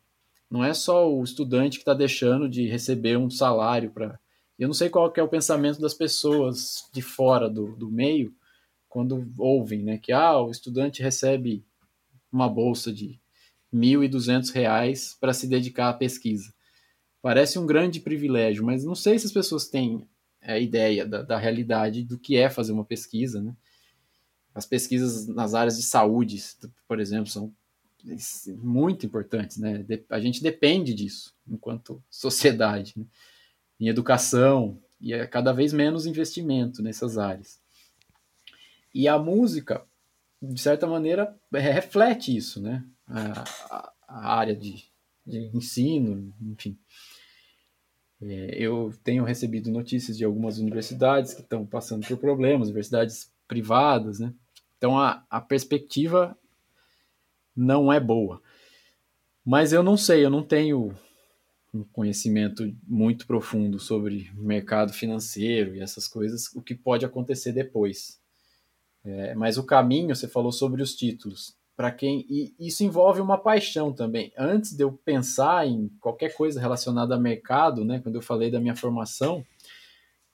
Speaker 2: Não é só o estudante que está deixando de receber um salário para. Eu não sei qual é o pensamento das pessoas de fora do, do meio quando ouvem, né, que ah, o estudante recebe uma bolsa de R$ 1.200 para se dedicar à pesquisa. Parece um grande privilégio, mas não sei se as pessoas têm a ideia da, da realidade do que é fazer uma pesquisa. Né? As pesquisas nas áreas de saúde, por exemplo, são muito importantes. Né? A gente depende disso enquanto sociedade. Né? Em educação, e é cada vez menos investimento nessas áreas. E a música, de certa maneira, reflete isso, né? A, a área de, de, ensino, enfim. É, eu tenho recebido notícias de algumas universidades que estão passando por problemas, universidades privadas, né? Então a, a perspectiva não é boa. Mas eu não sei, eu não tenho um conhecimento muito profundo sobre mercado financeiro e essas coisas, o que pode acontecer depois. É, mas o caminho, você falou sobre os títulos. Para quem e isso envolve uma paixão também. Antes de eu pensar em qualquer coisa relacionada a mercado, né, quando eu falei da minha formação,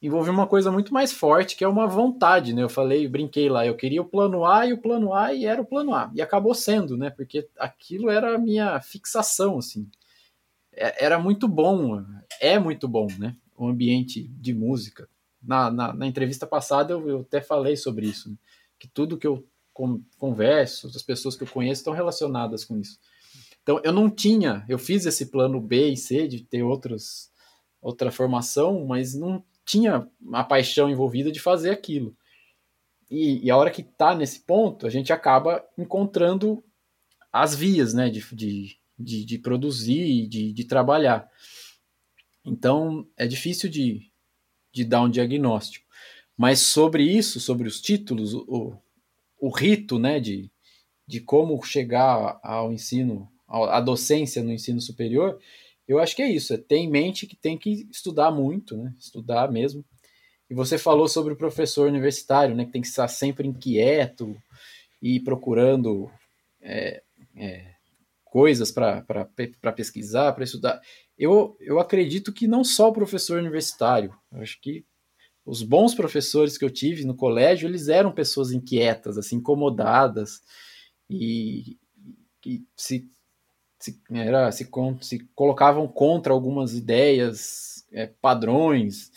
Speaker 2: envolve uma coisa muito mais forte, que é uma vontade, né? Eu falei, brinquei lá, eu queria o plano A e o plano A e era o plano A. E acabou sendo, né? Porque aquilo era a minha fixação, assim. É, era muito bom, é muito bom, né? O ambiente de música. Na, na, na entrevista passada eu, eu, até falei sobre isso. Né? que tudo que eu converso, as pessoas que eu conheço estão relacionadas com isso. Então, eu não tinha, eu fiz esse plano B e C de ter outros, outra formação, mas não tinha a paixão envolvida de fazer aquilo. E, e a hora que está nesse ponto, a gente acaba encontrando as vias né, de, de, de, de produzir, de, de trabalhar. Então, é difícil de, de dar um diagnóstico. Mas sobre isso, sobre os títulos, o, o rito né, de, de como chegar ao ensino, à docência no ensino superior, eu acho que é isso, é ter em mente que tem que estudar muito, né? Estudar mesmo. E você falou sobre o professor universitário, né? Que tem que estar sempre inquieto e procurando é, é, coisas para pesquisar, para estudar. Eu, eu acredito que não só o professor universitário, acho que os bons professores que eu tive no colégio, eles eram pessoas inquietas, assim, incomodadas e se, se, era, se, se colocavam contra algumas ideias, é, padrões.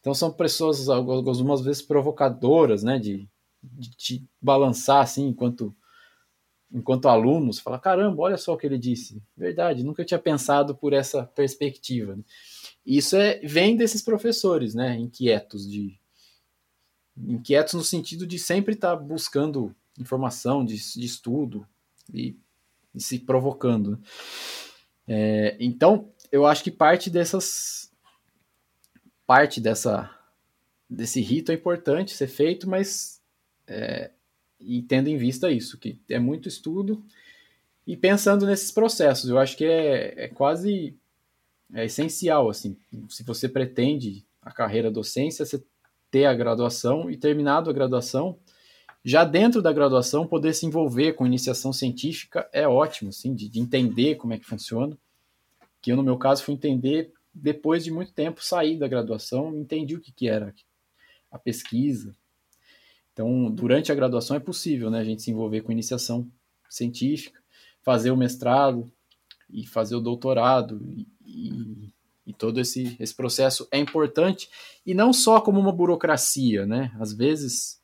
Speaker 2: Então são pessoas algumas vezes provocadoras, né, de, de te balançar assim enquanto enquanto alunos, fala caramba, olha só o que ele disse, verdade, nunca tinha pensado por essa perspectiva. Né? Isso é vem desses professores, né, inquietos de inquietos no sentido de sempre estar tá buscando informação, de, de estudo e, e, se provocando. Né? É, então, eu acho que parte dessas parte dessa desse rito é importante ser feito, mas é, e tendo em vista isso, que é muito estudo e pensando nesses processos, eu acho que é, é quase é essencial, assim, se você pretende a carreira docência, você ter a graduação e terminado a graduação, já dentro da graduação, poder se envolver com iniciação científica é ótimo, assim, de, de entender como é que funciona. Que eu, no meu caso, fui entender depois de muito tempo, sair da graduação, entendi o que, que era a pesquisa. Então, durante a graduação é possível, né, a gente se envolver com iniciação científica, fazer o mestrado e fazer o doutorado e, e, todo esse, esse processo é importante e não só como uma burocracia, né? Às vezes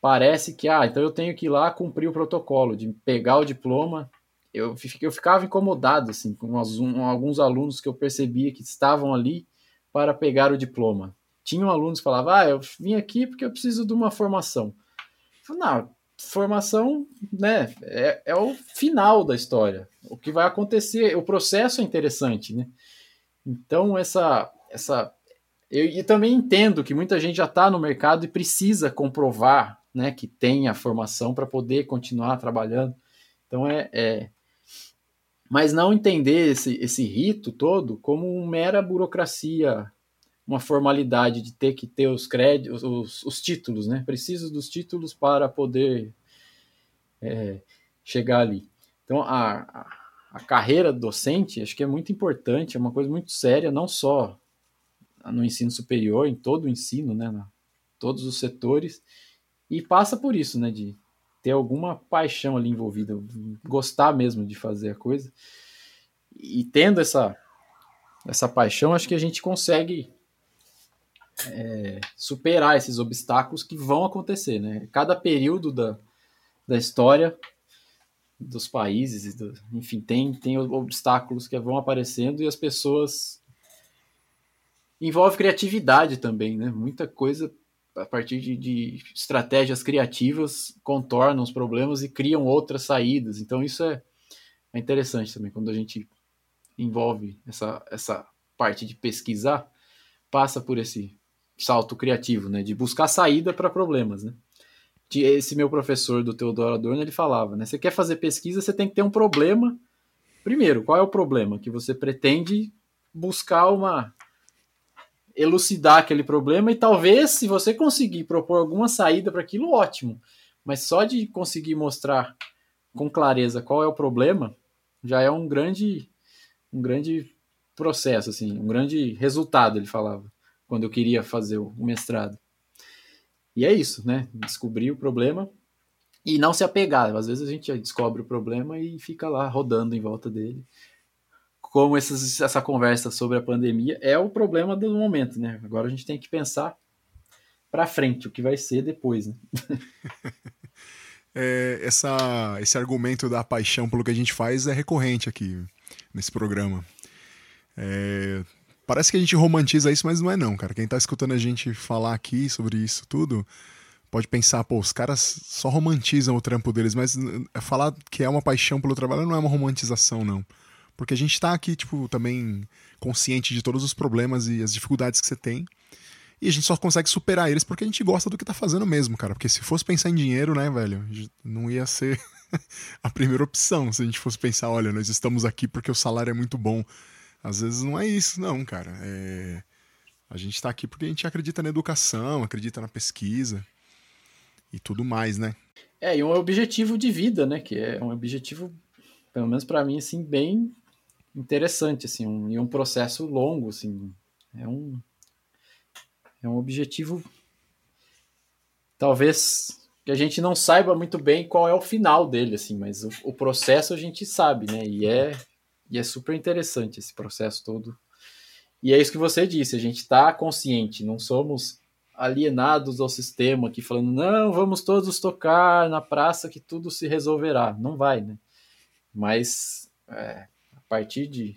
Speaker 2: parece que, ah, então eu tenho que ir lá cumprir o protocolo de pegar o diploma. Eu, eu ficava incomodado, assim, com alguns alunos que eu percebia que estavam ali para pegar o diploma. Tinham alunos que falavam, ah, eu vim aqui porque eu preciso de uma formação. Eu falei, não, formação, né, é, é o final da história. O que vai acontecer, o processo é interessante, né? Então, essa, essa eu, e também entendo que muita gente já está no mercado e precisa comprovar né, que tem a formação para poder continuar trabalhando. Então é, é, Mas não entender esse, esse rito todo como uma mera burocracia, uma formalidade de ter que ter os créditos, os, os títulos, né? Preciso dos títulos para poder é, chegar ali. Então a, a, carreira docente acho que é muito importante, é uma coisa muito séria, não só no ensino superior, em todo o ensino, né? Na, todos os setores e passa por isso, né? De ter alguma paixão ali envolvida, gostar mesmo de fazer a coisa. E tendo essa, essa paixão, acho que a gente consegue é, superar esses obstáculos que vão acontecer, né? Cada período da, da história dos países, do, enfim, tem, tem obstáculos que vão aparecendo e as pessoas envolve criatividade também, né? Muita coisa a partir de, de, estratégias criativas, contornam os problemas e criam outras saídas. Então, isso é, é interessante também, quando a gente envolve essa, essa parte de pesquisar, passa por esse salto criativo, né, de buscar saída para problemas, né. Esse meu professor do Teodoro Adorno, ele falava, né, você quer fazer pesquisa, você tem que ter um problema. Primeiro, qual é o problema? Que você pretende buscar uma elucidar aquele problema e talvez, se você conseguir propor alguma saída para aquilo, ótimo. Mas só de conseguir mostrar com clareza qual é o problema, já é um grande, um grande processo, assim, um grande resultado, ele falava, quando eu queria fazer o mestrado. E é isso, né? Descobrir o problema e não se apegar. Às vezes a gente descobre o problema e fica lá rodando em volta dele como essas, essa conversa sobre a pandemia é o problema do momento, né? Agora a gente tem que pensar para frente, o que vai ser depois, né? <laughs>
Speaker 1: é, essa, esse argumento da paixão pelo que a gente faz é recorrente aqui nesse programa. É, parece que a gente romantiza isso, mas não é não, cara. Quem tá escutando a gente falar aqui sobre isso tudo pode pensar, pô, os caras só romantizam o trampo deles, mas falar que é uma paixão pelo trabalho não é uma romantização, não. Porque a gente está aqui, tipo, também consciente de todos os problemas e as dificuldades que você tem. E a gente só consegue superar eles porque a gente gosta do que tá fazendo mesmo, cara. Porque se fosse pensar em dinheiro, né, velho, não ia ser <laughs> a primeira opção. Se a gente fosse pensar, olha, nós estamos aqui porque o salário é muito bom. Às vezes não é isso, não, cara. É... A gente está aqui porque a gente acredita na educação, acredita na pesquisa e tudo mais, né?
Speaker 2: É, e um objetivo de vida, né? Que é um objetivo, pelo menos para mim, assim, bem interessante, assim, um, e um processo longo, assim. É um, é um objetivo, talvez que a gente não saiba muito bem qual é o final dele, assim, mas o, o processo a gente sabe, né? E é, e é super interessante esse processo todo. E é isso que você disse, a gente está consciente, não somos alienados ao sistema aqui falando, não, vamos todos tocar na praça que tudo se resolverá. Não vai, né? Mas é, a partir de,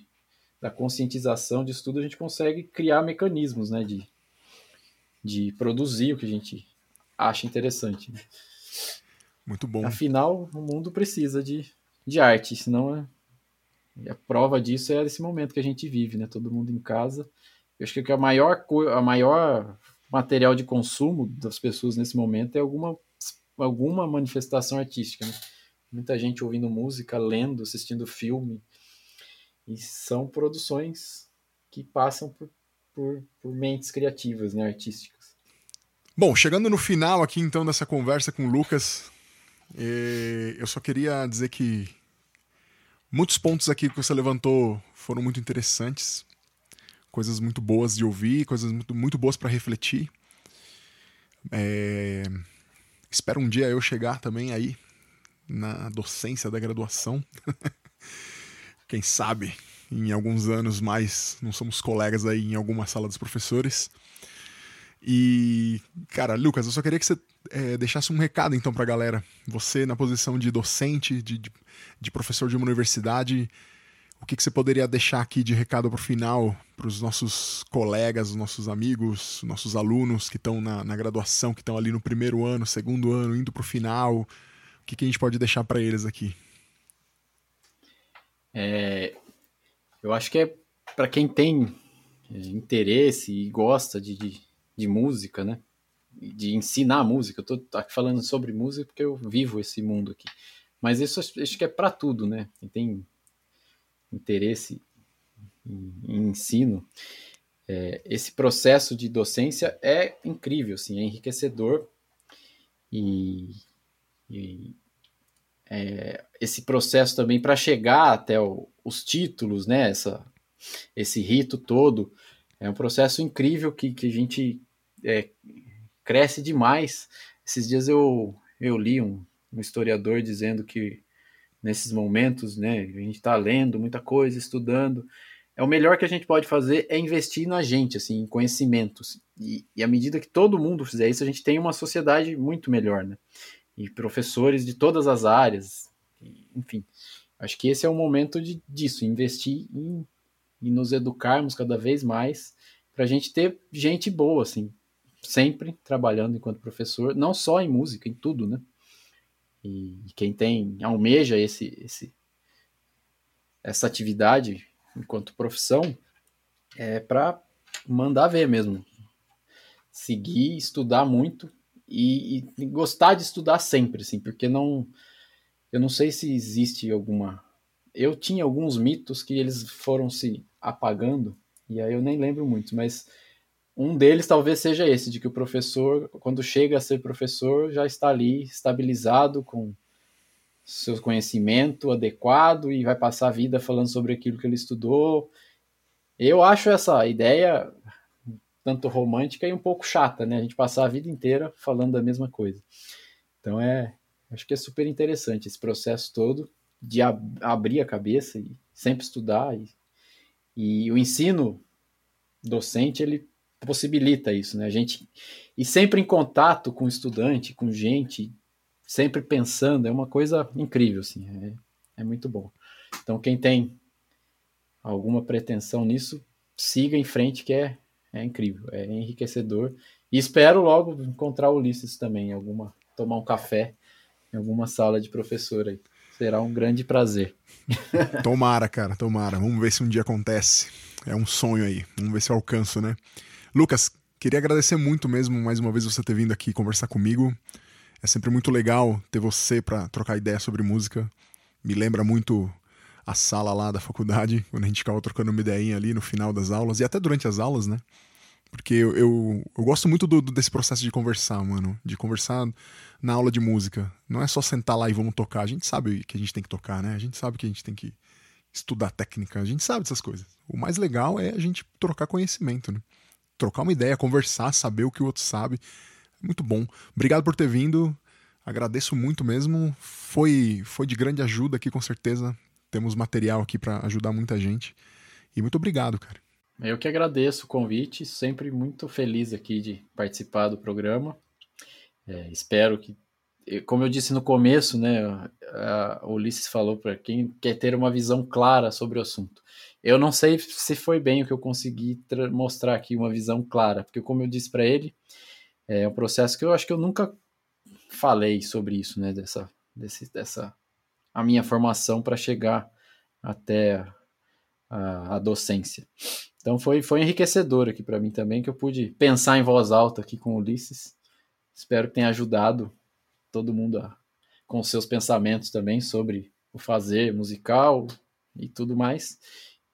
Speaker 2: da conscientização disso tudo, a gente consegue criar mecanismos, né? De, de produzir o que a gente acha interessante. Né?
Speaker 1: Muito bom.
Speaker 2: Afinal, o mundo precisa de, de arte, senão é, a prova disso é esse momento que a gente vive, né? Todo mundo em casa. Eu acho que a maior, a maior material de consumo das pessoas nesse momento é alguma, alguma manifestação artística, né? Muita gente ouvindo música, lendo, assistindo filme. E são produções que passam por, por, por mentes criativas, né? Artísticas.
Speaker 1: Bom, chegando no final aqui então dessa conversa com o Lucas, eh, eu só queria dizer que Muitos pontos aqui que você levantou foram muito interessantes, coisas muito boas de ouvir, coisas muito, muito boas para refletir. É... Espero um dia eu chegar também aí na docência da graduação. <laughs> Quem sabe em alguns anos mais não somos colegas aí em alguma sala dos professores. E, cara, Lucas, eu só queria que você é, deixasse um recado então pra galera. Você, na posição de docente, de, de, de professor de uma universidade, o que, que você poderia deixar aqui de recado pro final, para os nossos colegas, os nossos amigos, nossos alunos que estão na, na, graduação, que estão ali no primeiro ano, segundo ano, indo pro final? O que, que a gente pode deixar para eles aqui?
Speaker 2: É, eu acho que é para quem tem interesse e gosta de, de de música, né? De ensinar música. Eu tô aqui falando sobre música porque eu vivo esse mundo aqui. Mas isso acho que é para tudo, né? Quem tem interesse em, ensino, é, esse processo de docência é incrível, assim, é enriquecedor e, e é, esse processo também para chegar até o, os títulos, né? Essa, esse rito todo é um processo incrível que, que a gente é, cresce demais. Esses dias eu, eu li um, um historiador dizendo que nesses momentos, né, a gente está lendo muita coisa, estudando, é o melhor que a gente pode fazer é investir na gente, assim, em conhecimentos. E, e à medida que todo mundo fizer isso, a gente tem uma sociedade muito melhor, né? E professores de todas as áreas, enfim. Acho que esse é o momento de, disso, investir em e nos educarmos cada vez mais para a gente ter gente boa, assim, sempre trabalhando enquanto professor, não só em música, em tudo, né? E quem tem, almeja esse, esse, essa atividade enquanto profissão, é para mandar ver mesmo. Seguir, estudar muito e, e, gostar de estudar sempre, assim, porque não. Eu não sei se existe alguma. Eu tinha alguns mitos que eles foram se apagando, e aí eu nem lembro muito, mas um deles talvez seja esse, de que o professor, quando chega a ser professor, já está ali estabilizado com seu conhecimento adequado e vai passar a vida falando sobre aquilo que ele estudou. Eu acho essa ideia tanto romântica e um pouco chata, né? A gente passar a vida inteira falando da mesma coisa. Então é, acho que é super interessante esse processo todo de ab abrir a cabeça e sempre estudar e e o ensino docente, ele possibilita isso, né? A gente e sempre em contato com estudante, com gente, sempre pensando, é uma coisa incrível, assim, é, é muito bom. Então, quem tem alguma pretensão nisso, siga em frente, que é, é incrível, é enriquecedor. E espero logo encontrar o Ulisses também, alguma, tomar um café em alguma sala de professor aí. Será um grande prazer. <laughs>
Speaker 1: Tomara, cara, tomara. Vamos ver se um dia acontece. É um sonho aí. Vamos ver se eu alcanço, né? Lucas, queria agradecer muito mesmo mais uma vez você ter vindo aqui conversar comigo. É sempre muito legal ter você para trocar ideia sobre música. Me lembra muito a sala lá da faculdade, <laughs> quando a gente ficava trocando uma ideinha ali no final das aulas, e até durante as aulas, né? Porque eu, eu, eu gosto muito do, desse processo de conversar, mano. De conversar na aula de música. Não é só sentar lá e vamos tocar. A gente sabe que a gente tem que tocar, né? A gente sabe que a gente tem que estudar técnica. A gente sabe dessas coisas. O mais legal é a gente trocar conhecimento, né? Trocar uma ideia, conversar, saber o que o outro sabe. Muito bom. Obrigado por ter vindo. Agradeço muito mesmo. Foi, foi de grande ajuda aqui, com certeza. Temos material aqui para ajudar muita gente. E muito obrigado, cara.
Speaker 2: Eu que agradeço o convite, sempre muito feliz aqui de participar do programa. É, espero que, como eu disse no começo, né, a, Ulisses falou para quem quer ter uma visão clara sobre o assunto. Eu não sei se foi bem o que eu consegui mostrar aqui, uma visão clara, porque como eu disse para ele, é um processo que eu acho que eu nunca falei sobre isso, né, dessa, desse, dessa a minha formação para chegar até a, a docência. Então foi, foi enriquecedor aqui para mim também, que eu pude pensar em voz alta aqui com o Ulisses. Espero que tenha ajudado todo mundo a, com seus pensamentos também sobre o fazer musical e tudo mais.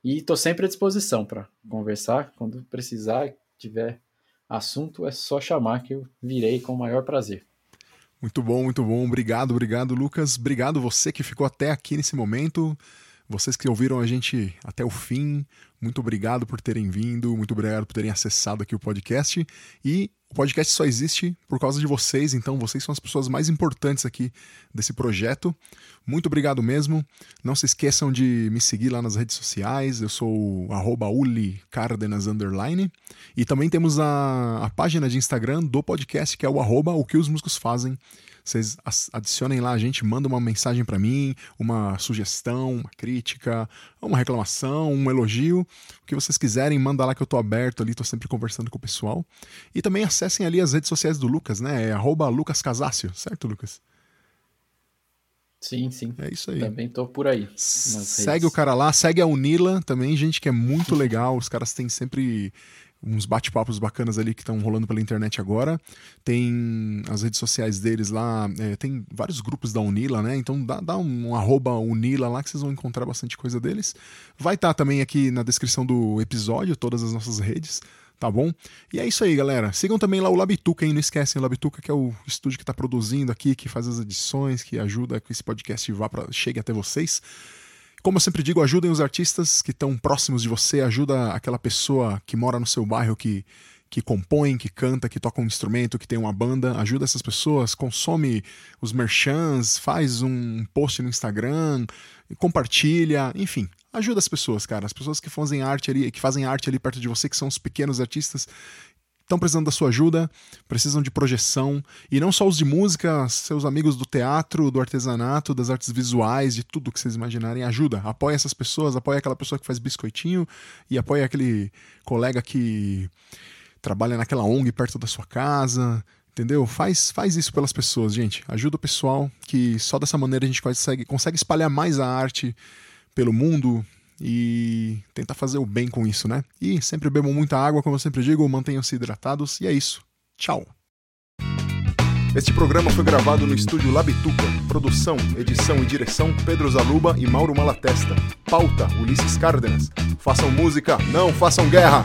Speaker 2: E estou sempre à disposição para conversar. Quando precisar, tiver assunto, é só chamar que eu virei com o maior prazer.
Speaker 1: Muito bom, muito bom. Obrigado, obrigado, Lucas. Obrigado você que ficou até aqui nesse momento. Vocês que ouviram a gente até o fim, muito obrigado por terem vindo, muito obrigado por terem acessado aqui o podcast. E o podcast só existe por causa de vocês, então vocês são as pessoas mais importantes aqui desse projeto. Muito obrigado mesmo. Não se esqueçam de me seguir lá nas redes sociais. Eu sou @uli_cardenas E também temos a, a página de Instagram do podcast, que é o o que os músicos fazem. Vocês adicionem lá a gente, manda uma mensagem para mim, uma sugestão, uma crítica, uma reclamação, um elogio, o que vocês quiserem, manda lá que eu tô aberto ali, tô sempre conversando com o pessoal. E também acessem ali as redes sociais do Lucas, né? É @lucascasácio, certo, Lucas?
Speaker 2: Sim, sim.
Speaker 1: É isso aí.
Speaker 2: Também tô por aí.
Speaker 1: Segue o cara lá, segue a Unila também, gente que é muito legal. Os caras têm sempre uns bate-papos bacanas ali que estão rolando pela internet agora. Tem as redes sociais deles lá, é, tem vários grupos da Unila, né? Então dá, dá um, um arroba Unila lá que vocês vão encontrar bastante coisa deles. Vai estar tá também aqui na descrição do episódio, todas as nossas redes. Tá bom? E é isso aí, galera. Sigam também lá o Labituca, hein? Não esquecem o Labituca, que é o estúdio que está produzindo aqui, que faz as edições, que ajuda que esse podcast vá pra, chegue até vocês. Como eu sempre digo, ajudem os artistas que estão próximos de você, ajuda aquela pessoa que mora no seu bairro que que compõe, que canta, que toca um instrumento, que tem uma banda, ajuda essas pessoas, consome os merchants, faz um post no Instagram, compartilha, enfim, ajuda as pessoas, cara. As pessoas que fazem arte ali, que fazem arte ali perto de você, que são os pequenos artistas, estão precisando da sua ajuda, precisam de projeção, e não só os de música, seus amigos do teatro, do artesanato, das artes visuais, de tudo que vocês imaginarem, ajuda. Apoia essas pessoas, apoia aquela pessoa que faz biscoitinho e apoia aquele colega que trabalha naquela ONG perto da sua casa, entendeu? Faz, faz isso pelas pessoas, gente. Ajuda o pessoal, que só dessa maneira a gente consegue, consegue espalhar mais a arte pelo mundo, e tentar fazer o bem com isso, né? E sempre bebam muita água, como eu sempre digo, mantenham-se hidratados e é isso. Tchau. Este programa foi gravado no estúdio Labituca. Produção, edição e direção Pedro Zaluba e Mauro Malatesta. Pauta Ulisses Cárdenas. Façam música, não façam guerra.